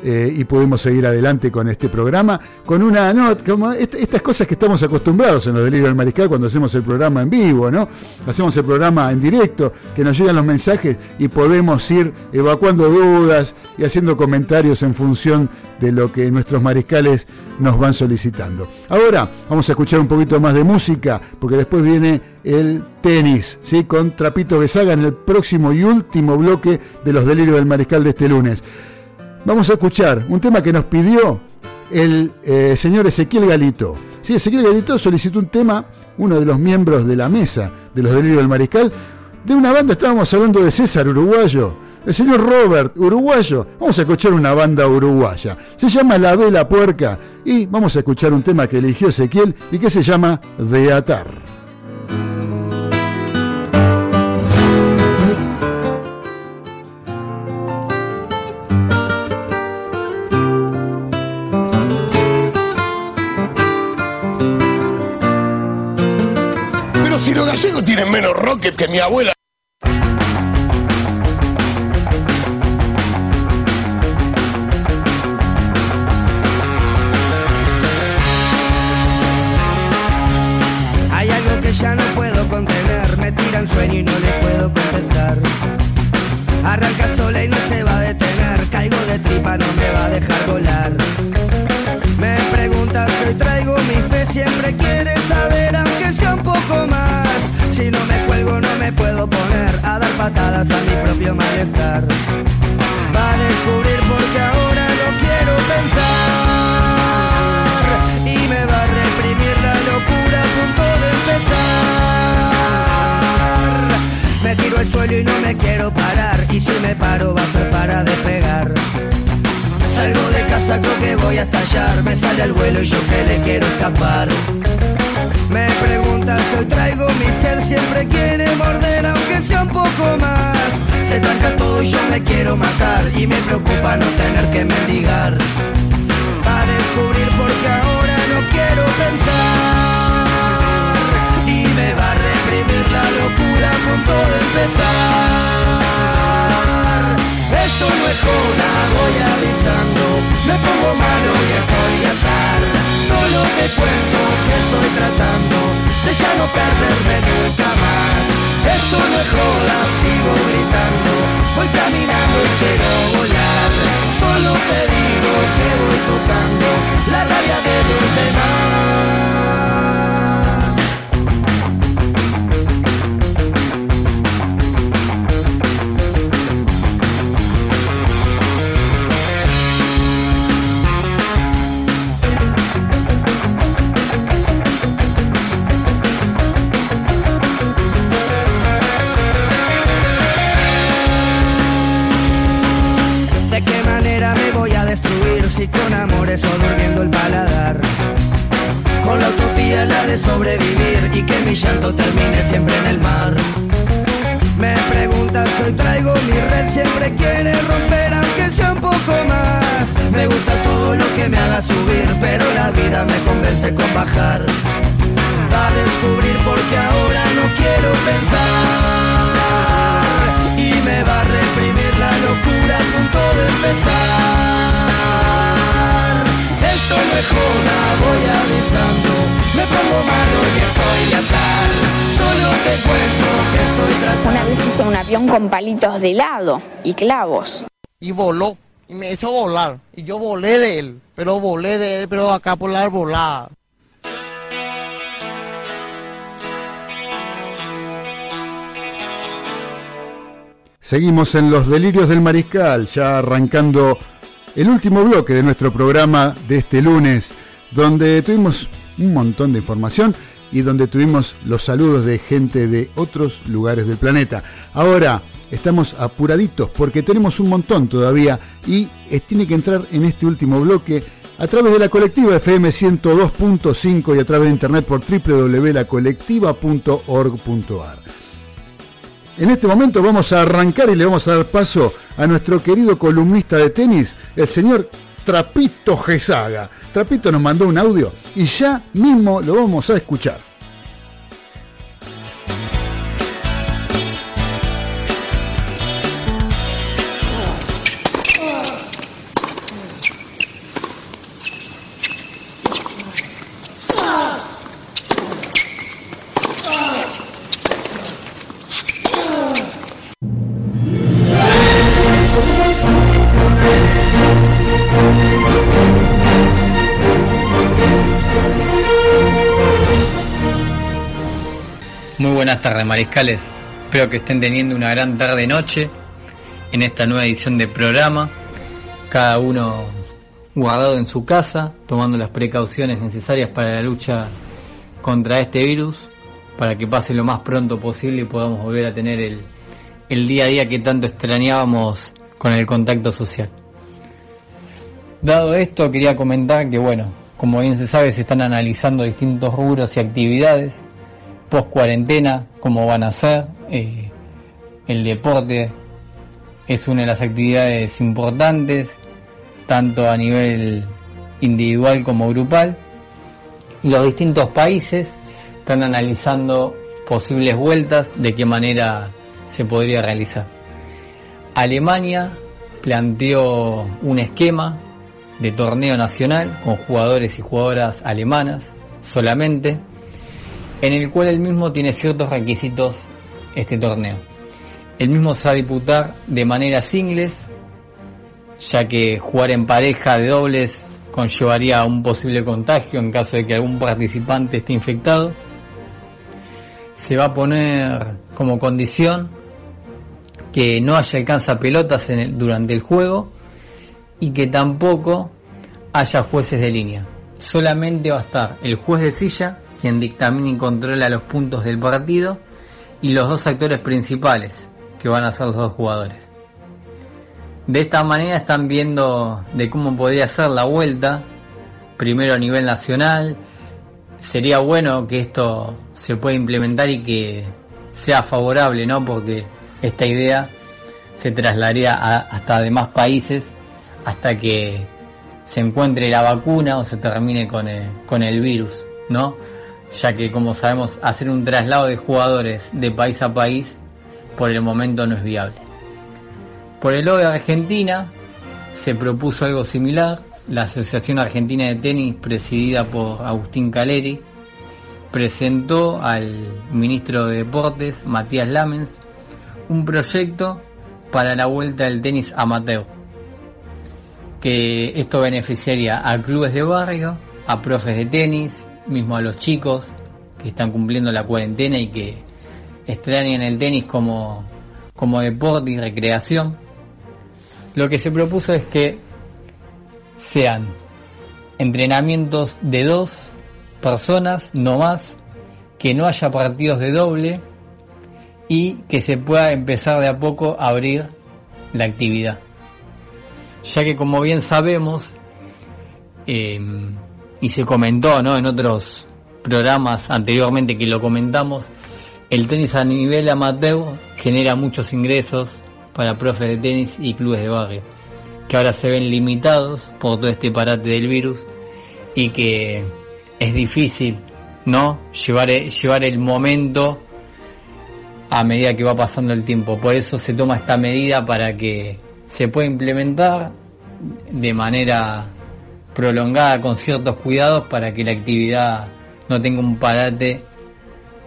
Eh, y podemos seguir adelante con este programa, con una, no, como estas cosas que estamos acostumbrados en los delirios del mariscal cuando hacemos el programa en vivo, ¿no? Hacemos el programa en directo, que nos llegan los mensajes y podemos ir evacuando dudas y haciendo comentarios en función de lo que nuestros mariscales nos van solicitando. Ahora vamos a escuchar un poquito más de música, porque después viene el tenis, ¿sí? Con Trapito Besaga en el próximo y último bloque de los delirios del mariscal de este lunes. Vamos a escuchar un tema que nos pidió el eh, señor Ezequiel Galito. Sí, Ezequiel Galito solicitó un tema, uno de los miembros de la mesa de los delirios del mariscal, de una banda, estábamos hablando de César, uruguayo, el señor Robert, uruguayo. Vamos a escuchar una banda uruguaya. Se llama La Vela Puerca y vamos a escuchar un tema que eligió Ezequiel y que se llama De Atar. Rocket que mi abuela. Y clavos. y voló y me hizo volar y yo volé de él pero volé de él pero acá por la arbolada Seguimos en los delirios del mariscal, ya arrancando el último bloque de nuestro programa de este lunes, donde tuvimos un montón de información y donde tuvimos los saludos de gente de otros lugares del planeta. Ahora estamos apuraditos porque tenemos un montón todavía y eh, tiene que entrar en este último bloque a través de la colectiva FM 102.5 y a través de internet por www.lacolectiva.org.ar. En este momento vamos a arrancar y le vamos a dar paso a nuestro querido columnista de tenis, el señor Trapito Gesaga. Trapito nos mandó un audio y ya mismo lo vamos a escuchar. Mariscales. Espero que estén teniendo una gran tarde-noche en esta nueva edición de programa. Cada uno guardado en su casa, tomando las precauciones necesarias para la lucha contra este virus, para que pase lo más pronto posible y podamos volver a tener el, el día a día que tanto extrañábamos con el contacto social. Dado esto, quería comentar que, bueno, como bien se sabe, se están analizando distintos rubros y actividades post cuarentena, cómo van a ser. Eh, el deporte es una de las actividades importantes, tanto a nivel individual como grupal. Y los distintos países están analizando posibles vueltas, de qué manera se podría realizar. Alemania planteó un esquema de torneo nacional con jugadores y jugadoras alemanas solamente, en el cual el mismo tiene ciertos requisitos este torneo. El mismo se va a disputar de manera singles, ya que jugar en pareja de dobles conllevaría un posible contagio en caso de que algún participante esté infectado. Se va a poner como condición que no haya alcanza pelotas durante el juego y que tampoco haya jueces de línea. Solamente va a estar el juez de silla, quien dictamina y controla los puntos del partido, y los dos actores principales, que van a ser los dos jugadores. De esta manera están viendo de cómo podría ser la vuelta, primero a nivel nacional. Sería bueno que esto se pueda implementar y que sea favorable, ¿no? Porque esta idea se trasladaría a- hasta demás países hasta que se encuentre la vacuna o se termine con el, con el virus, ¿no? Ya que como sabemos hacer un traslado de jugadores de país a país por el momento no es viable. Por el lado de Argentina se propuso algo similar. La Asociación Argentina de Tenis, presidida por Agustín Caleri, presentó al ministro de Deportes, Matías Lamens, un proyecto para la vuelta del tenis amateur. Que esto beneficiaría a clubes de barrio, a profes de tenis, mismo a los chicos que están cumpliendo la cuarentena y que extrañan el tenis como, como deporte y recreación. Lo que se propuso es que sean entrenamientos de dos personas, no más, que no haya partidos de doble y que se pueda empezar de a poco a abrir la actividad. Ya que como bien sabemos, eh, y se comentó ¿no? en otros programas anteriormente que lo comentamos, el tenis a nivel amateur genera muchos ingresos para profes de tenis y clubes de barrio, que ahora se ven limitados por todo este parate del virus y que es difícil no llevar, llevar el momento a medida que va pasando el tiempo. Por eso se toma esta medida para que se pueda implementar de manera prolongada con ciertos cuidados para que la actividad no tenga un parate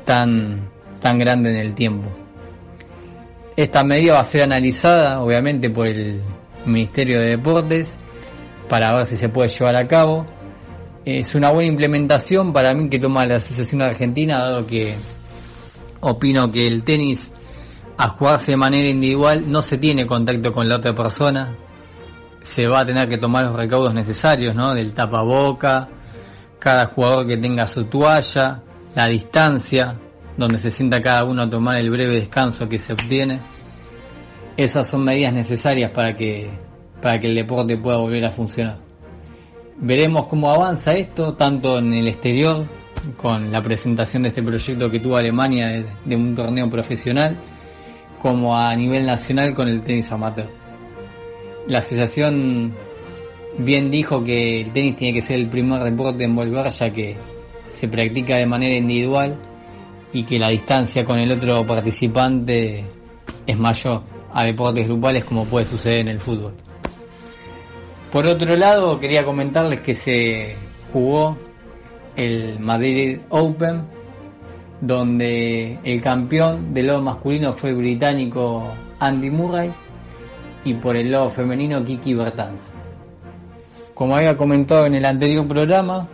tan, tan grande en el tiempo. Esta medida va a ser analizada obviamente por el Ministerio de Deportes para ver si se puede llevar a cabo. Es una buena implementación para mí que toma la Asociación Argentina, dado que opino que el tenis a jugarse de manera individual no se tiene contacto con la otra persona, se va a tener que tomar los recaudos necesarios, ¿no? Del tapaboca, cada jugador que tenga su toalla, la distancia, donde se sienta cada uno a tomar el breve descanso que se obtiene. Esas son medidas necesarias para que, para que el deporte pueda volver a funcionar. Veremos cómo avanza esto, tanto en el exterior, con la presentación de este proyecto que tuvo Alemania de, de un torneo profesional, como a nivel nacional con el tenis amateur. La asociación bien dijo que el tenis tiene que ser el primer deporte en volver ya que se practica de manera individual y que la distancia con el otro participante es mayor a deportes grupales como puede suceder en el fútbol. Por otro lado, quería comentarles que se jugó el Madrid Open, donde el campeón del lado masculino fue el británico Andy Murray y por el lado femenino Kiki Bertans. Como había comentado en el anterior programa,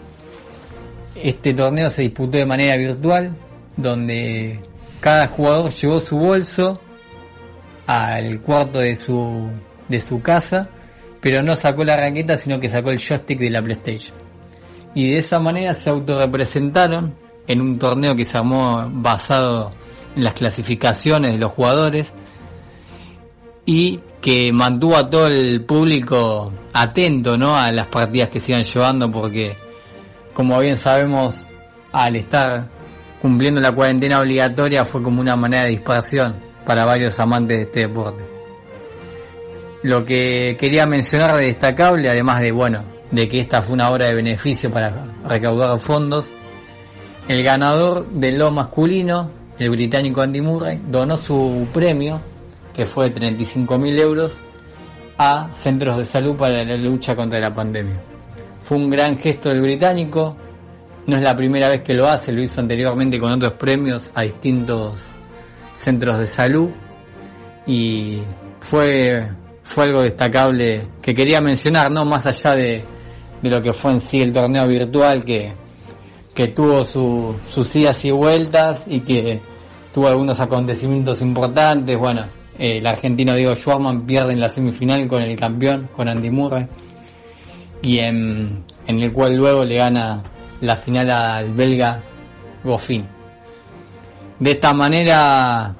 este torneo se disputó de manera virtual, donde cada jugador llevó su bolso al cuarto de su, de su casa, pero no sacó la raqueta, sino que sacó el joystick de la PlayStation. Y de esa manera se autorrepresentaron en un torneo que se armó basado en las clasificaciones de los jugadores y que mantuvo a todo el público atento ¿no? a las partidas que se iban llevando porque como bien sabemos al estar cumpliendo la cuarentena obligatoria fue como una manera de dispersión para varios amantes de este deporte. Lo que quería mencionar de destacable, además de bueno, de que esta fue una obra de beneficio para recaudar fondos, el ganador del lo masculino el británico Andy Murray, donó su premio, que fue de 35.000 euros, a centros de salud para la lucha contra la pandemia. Fue un gran gesto del británico, no es la primera vez que lo hace, lo hizo anteriormente con otros premios a distintos centros de salud y fue, fue algo destacable que quería mencionar, ¿no? Más allá de, de lo que fue en sí el torneo virtual que, que tuvo su, sus idas y vueltas y que tuvo algunos acontecimientos importantes. Bueno, el argentino Diego Schwarman pierde en la semifinal con el campeón, con Andy Murray, y en, en el cual luego le gana la final al belga Goffin. De esta manera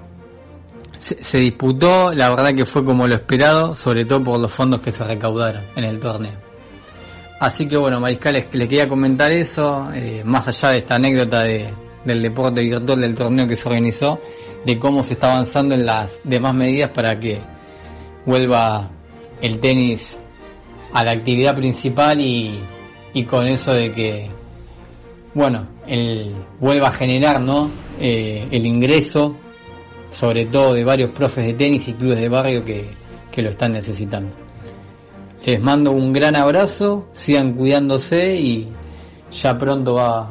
se, disputó, la verdad que fue como lo esperado, sobre todo por los fondos que se recaudaron en el torneo. Así que bueno, Mariscales, le quería comentar eso, eh, más allá de esta anécdota de, del deporte virtual del torneo que se organizó, de cómo se está avanzando en las demás medidas para que vuelva el tenis a la actividad principal y, y con eso de que, bueno, el, vuelva a generar ¿no? Eh, el ingreso, sobre todo de varios profes de tenis y clubes de barrio que, que lo están necesitando. Les mando un gran abrazo, sigan cuidándose y ya pronto va,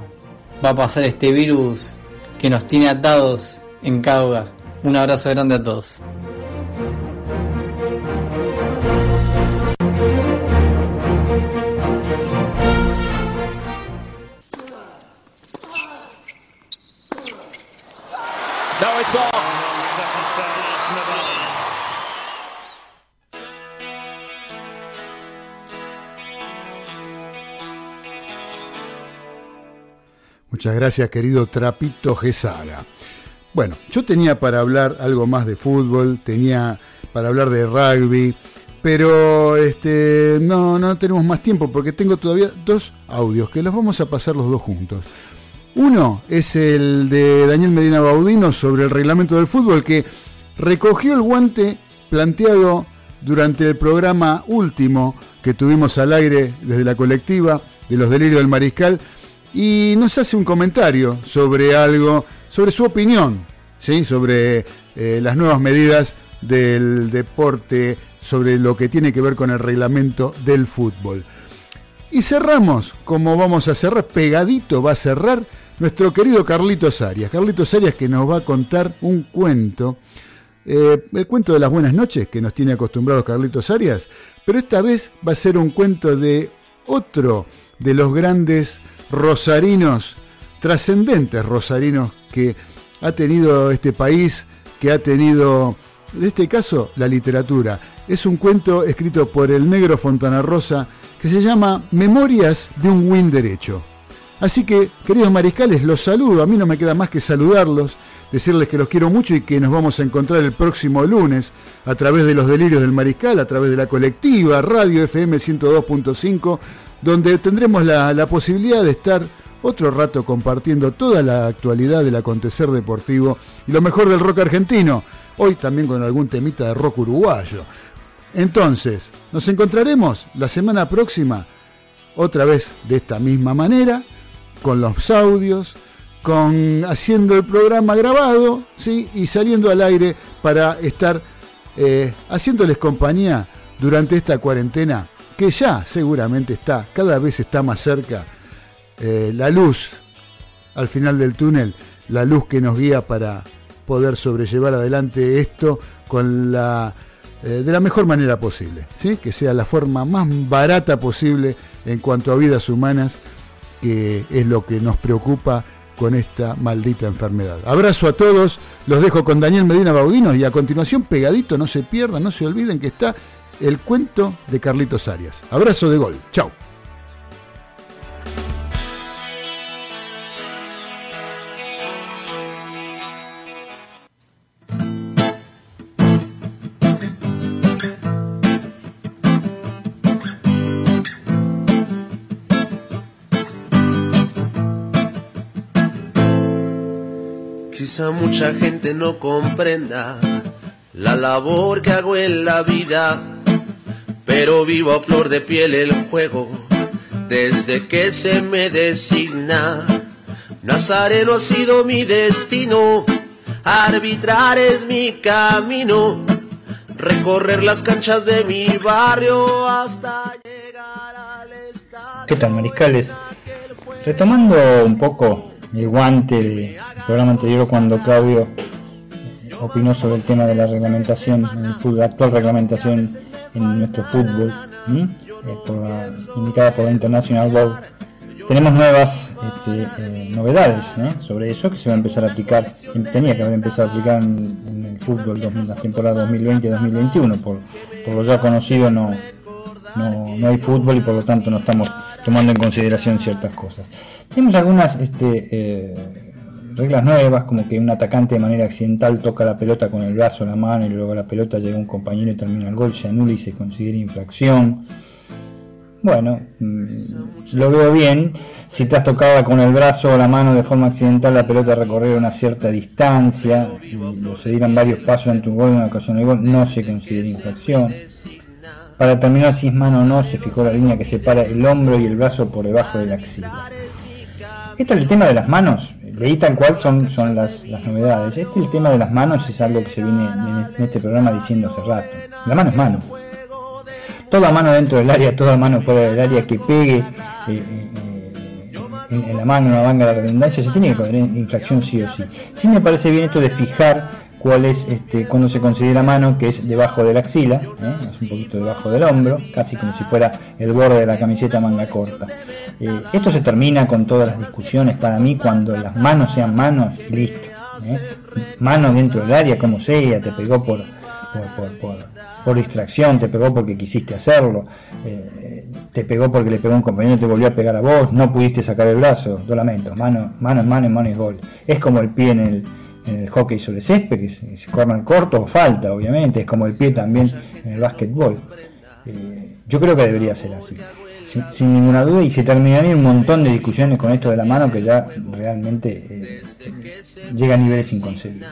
va a pasar este virus que nos tiene atados en cada hogar. Un abrazo grande a todos. No, it's off. Muchas gracias, querido Trapito Gesaga. Bueno, yo tenía para hablar algo más de fútbol, tenía para hablar de rugby, pero este, no, no tenemos más tiempo porque tengo todavía dos audios que los vamos a pasar los dos juntos. Uno es el de Daniel Medina Baudino sobre el reglamento del fútbol que recogió el guante planteado durante el programa último que tuvimos al aire desde la colectiva de los delirios del mariscal y nos hace un comentario sobre algo, sobre su opinión, ¿sí? sobre eh, las nuevas medidas del deporte, sobre lo que tiene que ver con el reglamento del fútbol. Y cerramos, como vamos a cerrar, pegadito va a cerrar nuestro querido Carlitos Arias. Carlitos Arias que nos va a contar un cuento, eh, el cuento de las buenas noches que nos tiene acostumbrados Carlitos Arias, pero esta vez va a ser un cuento de otro de los grandes rosarinos, trascendentes rosarinos que ha tenido este país, que ha tenido, en este caso, la literatura. Es un cuento escrito por el negro Fontana Rosa que se llama Memorias de un Win Derecho. Así que, queridos mariscales, los saludo. A mí no me queda más que saludarlos, decirles que los quiero mucho y que nos vamos a encontrar el próximo lunes a través de los delirios del mariscal, a través de la colectiva, Radio FM 102.5, donde tendremos la, la posibilidad de estar otro rato compartiendo toda la actualidad del acontecer deportivo y lo mejor del rock argentino, hoy también con algún temita de rock uruguayo. Entonces, nos encontraremos la semana próxima, otra vez de esta misma manera, con los audios, con haciendo el programa grabado, ¿sí? y saliendo al aire para estar eh, haciéndoles compañía durante esta cuarentena que ya seguramente está, cada vez está más cerca, eh, la luz al final del túnel, la luz que nos guía para poder sobrellevar adelante esto con la eh, de la mejor manera posible, ¿sí? que sea la forma más barata posible en cuanto a vidas humanas, que es lo que nos preocupa con esta maldita enfermedad. Abrazo a todos, los dejo con Daniel Medina Baudino y a continuación pegadito, no se pierdan, no se olviden que está el cuento de Carlitos Arias. Abrazo de gol, chao. Mucha gente no comprenda la labor que hago en la vida, pero vivo a flor de piel el juego desde que se me designa. Nazareno ha sido mi destino, Arbitrar es mi camino, recorrer las canchas de mi barrio hasta llegar al estadio. ¿Qué tal, mariscales? Retomando un poco el guante del programa anterior cuando Claudio eh, opinó sobre el tema de la reglamentación, la actual reglamentación en nuestro fútbol. Eh, indicada por la International Board. Tenemos nuevas este, eh, novedades sobre eso que se va a empezar a aplicar, tenía que haber empezado a aplicar en, el fútbol 2000, la temporada 2020-2021, por, por lo ya conocido no, no, no hay fútbol y por lo tanto no estamos tomando en consideración ciertas cosas. Tenemos algunas este, eh, reglas nuevas, como que un atacante de manera accidental toca la pelota con el brazo, la mano y luego la pelota llega a un compañero y termina el gol, se anula y se considera infracción. Bueno, mm, lo veo bien. Si te has tocado con el brazo o la mano de forma accidental, la pelota recorrer una cierta distancia o se dieran varios pasos ante un gol en ocasión de gol, no se considera infracción. Para terminar si es mano o no, se fijó la línea que separa el hombro y el brazo por debajo de la axila. Este es el tema de las manos, leí tal cual son, son las, las novedades. Este el tema de las manos es algo que se viene en este programa diciendo hace rato. La mano es mano. Toda mano dentro del área, toda mano fuera del área que pegue eh, eh, en, la mano, en la manga de la redundancia, se tiene que poner infracción sí o sí. Sí me parece bien esto de fijar cuál es este, cuando se considera mano, que es debajo de la axila, ¿eh? es un poquito debajo del hombro, casi como si fuera el borde de la camiseta manga corta. Eh, esto se termina con todas las discusiones para mí cuando las manos sean manos y listo. ¿eh? Mano dentro del área, como sea, te pegó por, por, por, distracción, te pegó porque quisiste hacerlo, eh, te pegó porque le pegó un compañero te volvió a pegar a vos, no pudiste sacar el brazo, lo lamento, mano, mano es mano mano es gol. Es como el pie en el, en el hockey sobre césped, que es, corner corto o falta, obviamente, es como el pie también en el básquetbol. Eh, yo creo que debería ser así, sin, sin ninguna duda, y se terminarían un montón de discusiones con esto de la mano que ya realmente eh, llega a niveles inconcebibles.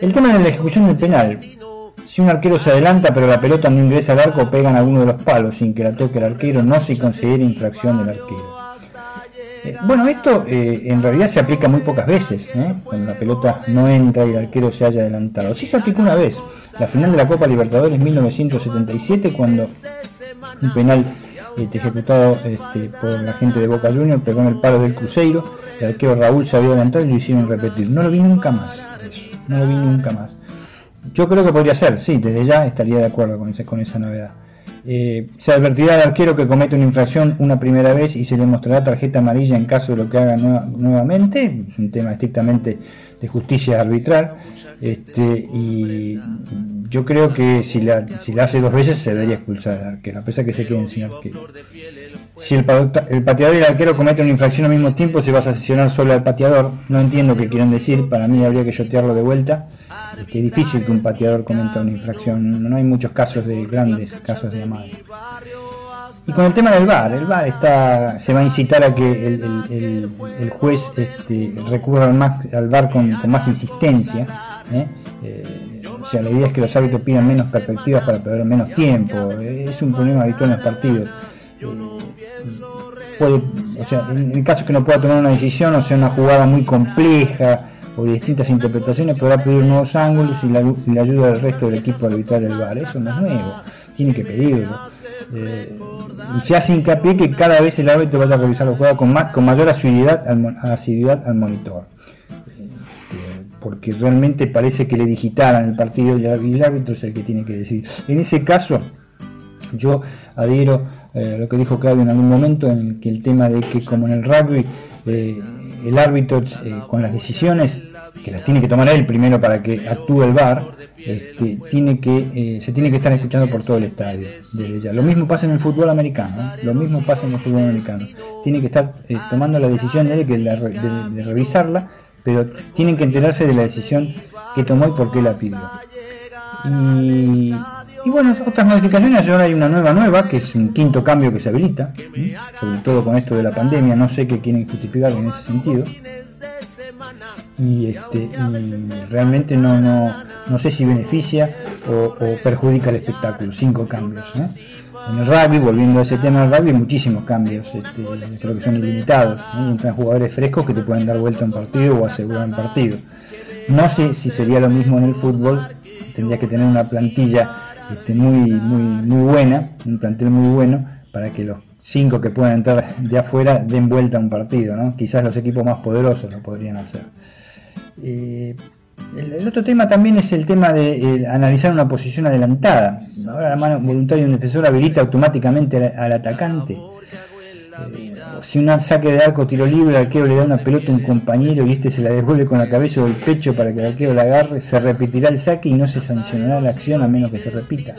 El tema de la ejecución del penal. Si un arquero se adelanta pero la pelota no ingresa al arco, pegan alguno de los palos sin que la toque el arquero, no se considera infracción del arquero. Eh, bueno, esto eh, en realidad se aplica muy pocas veces, ¿eh? cuando la pelota no entra y el arquero se haya adelantado. Sí se aplicó una vez, la final de la Copa Libertadores 1977, cuando un penal este, ejecutado este, por la gente de Boca Juniors pegó en el palo del Cruzeiro, el arquero Raúl se había adelantado y lo hicieron repetir. No lo vi nunca más, eso, no lo vi nunca más. Yo creo que podría ser, sí, desde ya estaría de acuerdo con esa, con esa novedad. Eh, se advertirá al arquero que comete una infracción una primera vez y se le mostrará tarjeta amarilla en caso de lo que haga nueva- nuevamente. Es un tema estrictamente de justicia arbitral. Este, y yo creo que si la, si la hace dos veces se debería expulsar al arquero, a pesar que se queden sin arquero. Si el, el pateador y el arquero cometen una infracción al mismo tiempo, se va a sancionar solo al pateador. No entiendo qué quieren decir, para mí habría que yotearlo de vuelta. Este, es difícil que un pateador cometa una infracción, no hay muchos casos de grandes casos de amado. Y con el tema del VAR, el VAR está, se va a incitar a que el, el- juez este, recurra al, más- al VAR con, más insistencia. ¿eh? Eh, o sea, la idea es que los árbitros pidan menos perspectivas para perder menos tiempo. Es un problema habitual en los partidos. Eh, puede, o sea, en el caso que no pueda tomar una decisión, o sea, una jugada muy compleja o distintas interpretaciones, podrá pedir nuevos ángulos y la, ayuda del resto del equipo arbitral del VAR. Eso no es nuevo, tiene que pedirlo. Eh, y se hace hincapié que cada vez el árbitro vaya a revisar la jugada con, más, con mayor asiduidad al, asiduidad al monitor. Este, porque realmente parece que le digitaran el partido el y el árbitro es el que tiene que decidir. En ese caso, yo adhiero eh, a lo que dijo Claudio en algún momento, en que el tema de que como en el rugby, eh, el árbitro eh, con las decisiones, que las tiene que tomar él primero para que actúe el VAR, este, tiene que, eh, se tiene que estar escuchando por todo el estadio, desde ya. Lo mismo pasa en el fútbol americano, ¿eh? lo mismo pasa en el fútbol americano. Tiene que estar eh, tomando la decisión de él, que la de, revisarla, pero tienen que enterarse de la decisión que tomó y por qué la pidió. Y bueno, otras modificaciones, ahora hay una nueva nueva, que es un quinto cambio que se habilita, sobre todo con esto de la pandemia, no sé qué quieren justificar en ese sentido. Y, este, y realmente no, no, no sé si beneficia o, perjudica el espectáculo, cinco cambios. ¿eh? En el rugby, volviendo a ese tema del rugby, muchísimos cambios, este, creo que son ilimitados. Y Entran jugadores frescos que te pueden dar vuelta a un partido o asegurar un partido. No sé si sería lo mismo en el fútbol, tendría que tener una plantilla este, muy, muy, muy buena, un plantel muy bueno, para que los cinco que puedan entrar de afuera den vuelta a un partido, ¿no? Quizás los equipos más poderosos lo podrían hacer. Eh, el, otro tema también es el tema de analizar una posición adelantada. Ahora la mano voluntaria de un defensor habilita automáticamente al atacante. Si un saque de arco tiro libre, el arquero le da una pelota a un compañero y este se la devuelve con la cabeza o el pecho para que el arquero la agarre, se repetirá el saque y no se sancionará la acción a menos que se repita.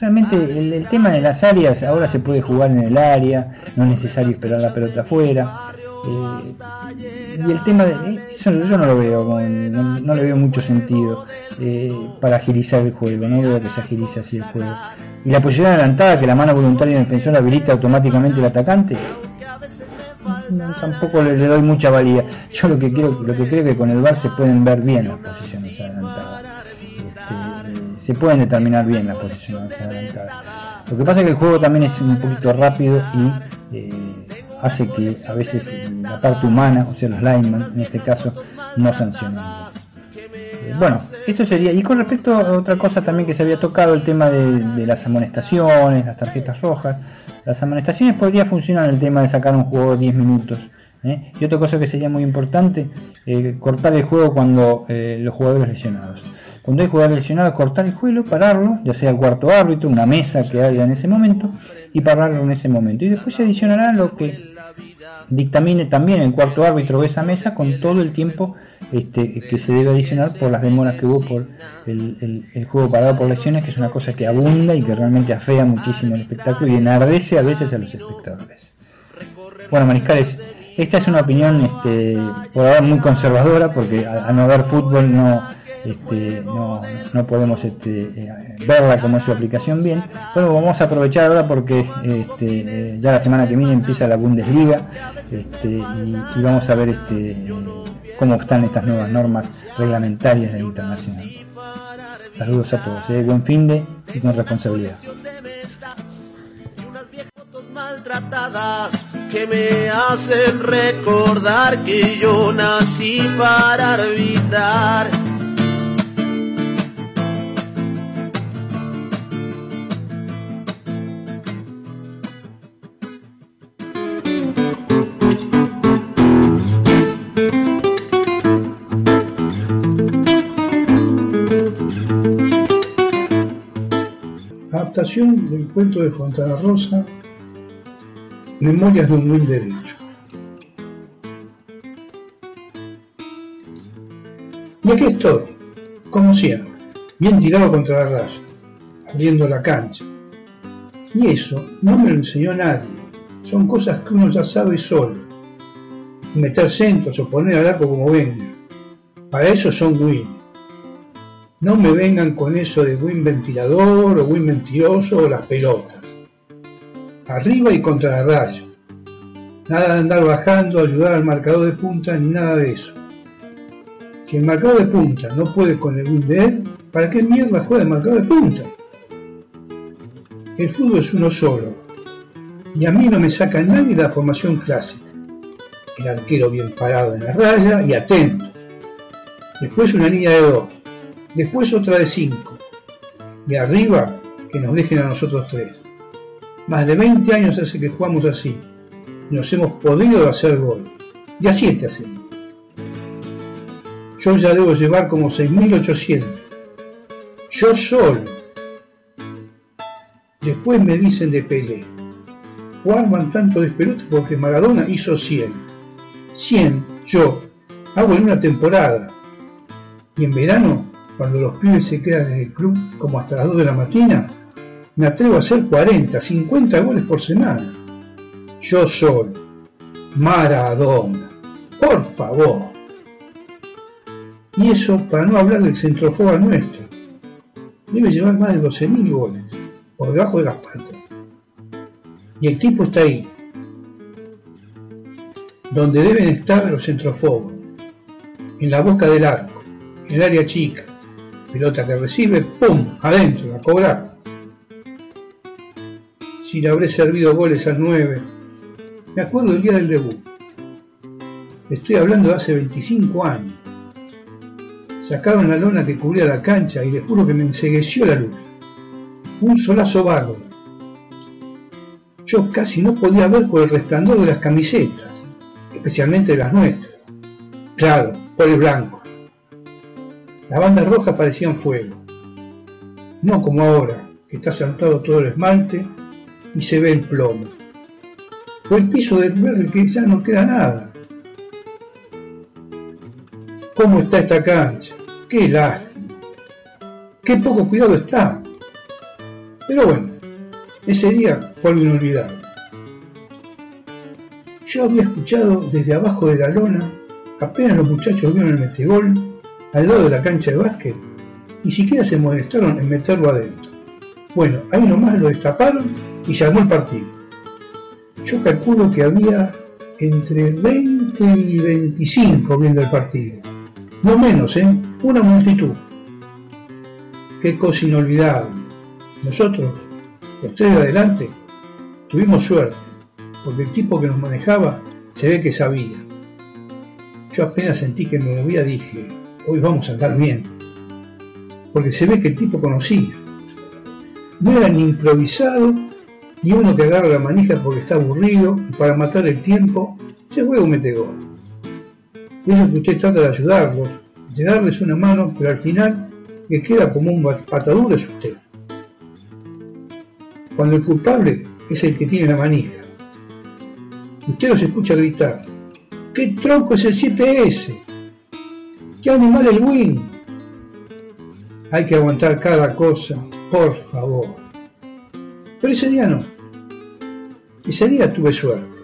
Realmente el, tema de las áreas, ahora se puede jugar en el área, no es necesario esperar la pelota afuera. Eh, y el tema de eh, eso yo no lo veo, no le veo mucho sentido eh, para agilizar el juego, no veo que se agilice así el juego. Y la posición adelantada que la mano voluntaria del defensor habilita automáticamente el atacante, tampoco le, le doy mucha valía. Yo lo que quiero, lo que creo que con el VAR se pueden ver bien las posiciones adelantadas. Este, eh, se pueden determinar bien las posiciones adelantadas. Lo que pasa es que el juego también es un poquito rápido y eh, hace que a veces la parte humana, o sea los linemen en este caso, no sancionen. Bueno, eso sería. Y con respecto a otra cosa también que se había tocado, el tema de, las amonestaciones, las tarjetas rojas. Las amonestaciones podría funcionar el tema de sacar un jugador 10 minutos. ¿eh? Y otra cosa que sería muy importante, eh, cortar el juego cuando eh, los jugadores lesionados. Cuando hay jugadores lesionados, cortar el juego, pararlo, ya sea el cuarto árbitro, una mesa que haya en ese momento, y pararlo en ese momento. Y después se adicionará lo que dictamine también el cuarto árbitro de esa mesa con todo el tiempo este, que se debe adicionar por las demoras que hubo por el, el- juego parado por lesiones, que es una cosa que abunda y que realmente afea muchísimo el espectáculo y enardece a veces a los espectadores. Bueno, Mariscales, esta es una opinión este, por ahora muy conservadora, porque a, a no haber fútbol no, este, no, podemos este, eh, verla como su aplicación bien, pero vamos a aprovechar ahora porque este, eh, ya la semana que viene empieza la Bundesliga y, vamos a ver este, cómo están estas nuevas normas reglamentarias del internacional. Saludos a todos, eh, buen fin de y con responsabilidad. maltratadas que me hacen recordar que yo nací para arbitrar. Adaptación del cuento de Fontana Rosa, Memorias de un Will Derecho. Y aquí estoy, como siempre, bien tirado contra la raya, abriendo la cancha. Y eso no me lo enseñó nadie, son cosas que uno ya sabe solo. Y meter centros o poner al arco como venga. Para eso son win. No me vengan con eso de win ventilador o win mentiroso o las pelotas. Arriba y contra la raya. Nada de andar bajando, ayudar al marcador de punta ni nada de eso. Si el marcador de punta no puede con el win de él, ¿para qué mierda juega el marcador de punta? El fútbol es uno solo. Y a mí no me saca nadie la formación clásica. El arquero bien parado en la raya y atento. Después una línea de dos. Después otra de cinco. Y arriba que nos dejen a nosotros tres. Más de 20 años hace que jugamos así. Nos hemos podido hacer gol. Y a 7 hacemos. Yo ya debo llevar como 6.800. Yo solo. Después me dicen de Pelé. O arman tanto despelote porque Maradona hizo 100. 100 yo hago en una temporada. Y en verano, cuando los pibes se quedan en el club como hasta las 2 de la mañana, me atrevo a hacer 40, 50 goles por semana. Yo soy Maradona. Por favor. Y eso para no hablar del centrofoba nuestro. Debe llevar más de 12.000 goles, por debajo de las patas. Y el tipo está ahí, donde deben estar los centrofobos, en la boca del arco, en el área chica, pelota que recibe, ¡pum!, adentro, a cobrar. Si le habré servido goles al 9, me acuerdo del día del debut. Estoy hablando de hace 25 años. Sacaron la lona que cubría la cancha y les juro que me ensegueció la luz. Un solazo bárbaro. Yo casi no podía ver por el resplandor de las camisetas, especialmente de las nuestras. Claro, por el blanco. Las bandas rojas parecían fuego. No como ahora, que está saltado todo el esmalte y se ve el plomo. O el piso de verde que ya no queda nada. ¿Cómo está esta cancha? Qué lástima. Qué poco cuidado está. Pero bueno, ese día fue algo inolvidable. Yo había escuchado desde abajo de la lona, apenas los muchachos vieron el metegol, al lado de la cancha de básquet, ni siquiera se molestaron en meterlo adentro. Bueno, ahí nomás lo destaparon y se armó el partido. Yo calculo que había entre 20 y 25 viendo el partido. No menos, ¿eh? Una multitud. Qué cosa inolvidable. Nosotros, los tres de adelante, tuvimos suerte, porque el tipo que nos manejaba se ve que sabía. Yo apenas sentí que me movía, dije, hoy vamos a andar bien, porque se ve que el tipo conocía. No era ni improvisado, ni uno que agarra la manija porque está aburrido y para matar el tiempo se juega un metegol. Y eso que usted trata de ayudarlos, de darles una mano, pero al final que queda como un patadura es usted. Cuando el culpable es el que tiene la manija. Usted los escucha gritar, ¿qué tronco es el 7S? ¿Qué animal el win? Hay que aguantar cada cosa, por favor. Pero ese día no. Ese día tuve suerte.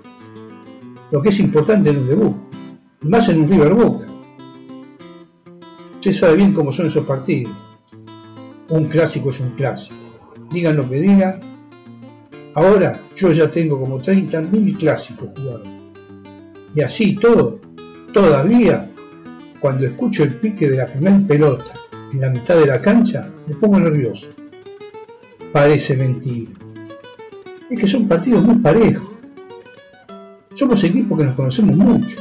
Lo que es importante en un debut, y más en un River Boca. Usted sabe bien cómo son esos partidos. Un clásico es un clásico. Digan lo que digan. Ahora yo ya tengo como 30 mil clásicos jugados. Y así todo, todavía, cuando escucho el pique de la primera pelota en la mitad de la cancha, me pongo nervioso. Parece mentira. Es que son partidos muy parejos. Somos equipos que nos conocemos mucho.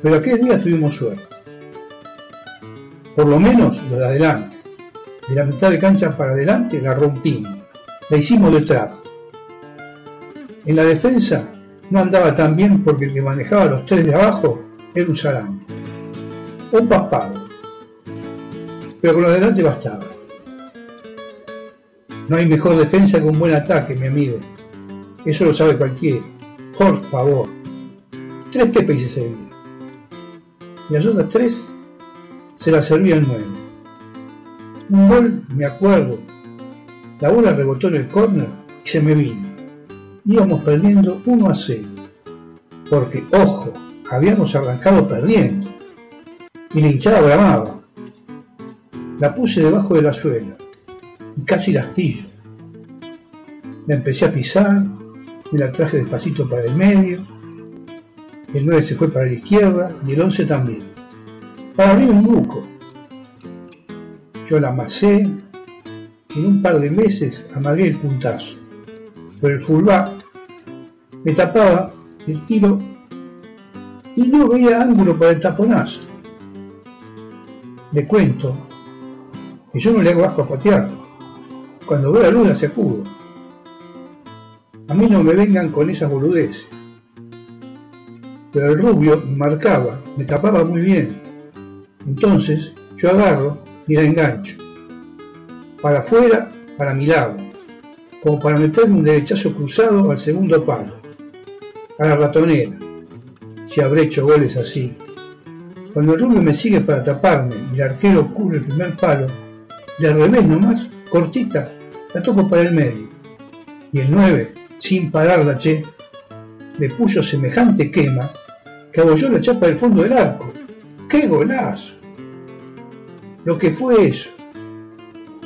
Pero aquel día tuvimos suerte. Por lo menos lo de adelante. De la mitad de cancha para adelante la rompimos. La hicimos de trato. En la defensa no andaba tan bien porque el que manejaba los tres de abajo era un salame. Un paspado. Pero con lo de adelante bastaba. No hay mejor defensa que un buen ataque, mi amigo. Eso lo sabe cualquiera. Por favor. Tres Pepe hice ese día. Y las otras tres se las servía el nuevo. Un gol, me acuerdo. La bola rebotó en el córner y se me vino. Íbamos perdiendo 1 a 0. Porque, ojo, habíamos arrancado perdiendo. Y la hinchada bramaba. La puse debajo de la suela y casi la astillo. La empecé a pisar, me la traje despacito para el medio, el 9 se fue para la izquierda y el 11 también, para abrir un buco. Yo la amasé, en un par de meses amagué el puntazo, pero el fullback me tapaba el tiro y no veía ángulo para el taponazo. Le cuento que yo no le hago asco a patearlo cuando veo la luna se acudo. A mí no me vengan con esas boludeces. Pero el rubio me marcaba, me tapaba muy bien. Entonces yo agarro y la engancho. Para afuera, para mi lado. Como para meterme un derechazo cruzado al segundo palo. A la ratonera. Si habré hecho goles así. Cuando el rubio me sigue para taparme y el arquero cubre el primer palo, de revés nomás, cortita, la toco para el medio. Y el 9, sin pararla, che, le puso semejante quema que abolló la chapa del fondo del arco. ¡Qué golazo! Lo que fue eso.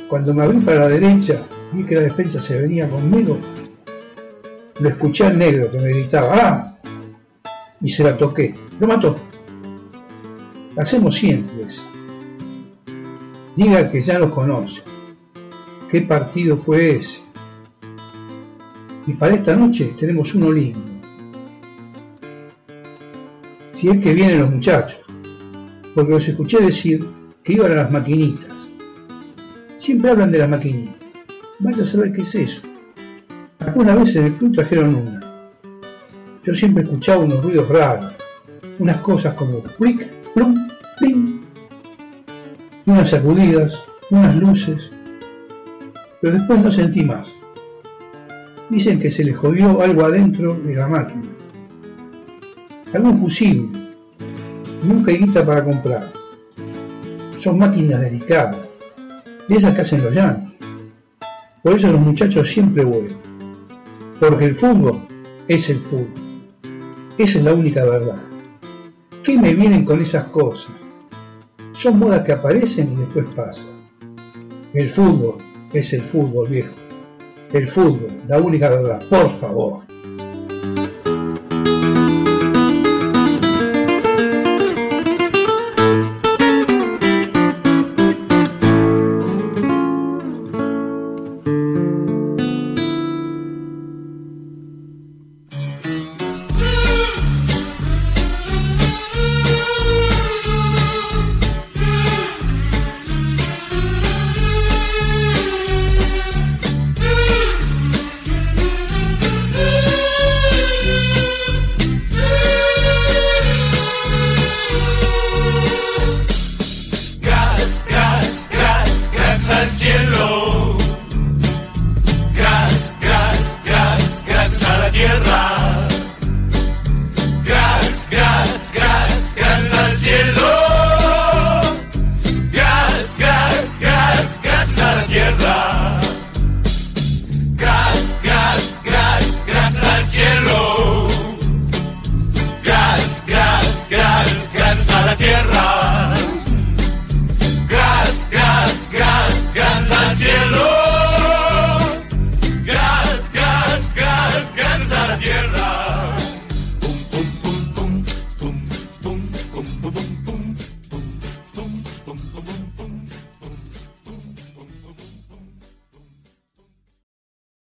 Cuando me abrí para la derecha, vi que la defensa se venía conmigo, lo escuché al negro que me gritaba ¡Ah! Y se la toqué. Lo mató. Hacemos siempre esa. Diga que ya los conoce. ¿Qué partido fue ese? Y para esta noche tenemos uno lindo. Si es que vienen los muchachos, porque los escuché decir que iban a las maquinitas. Siempre hablan de las maquinitas. Vas a saber qué es eso. Alguna vez en el club trajeron una. Yo siempre escuchaba unos ruidos raros, unas cosas como plic, plum, pling, unas sacudidas, unas luces, pero después no sentí más. Dicen que se le jodió algo adentro de la máquina. Algún fusible. Nunca hay guita para comprar. Son máquinas delicadas, de esas que hacen los yankees. Por eso los muchachos siempre vuelven. Porque el fútbol es el fútbol. Esa es la única verdad. ¿Qué me vienen con esas cosas? Son modas que aparecen y después pasan. El fútbol es el fútbol, viejo. El fútbol, la única verdad, por favor.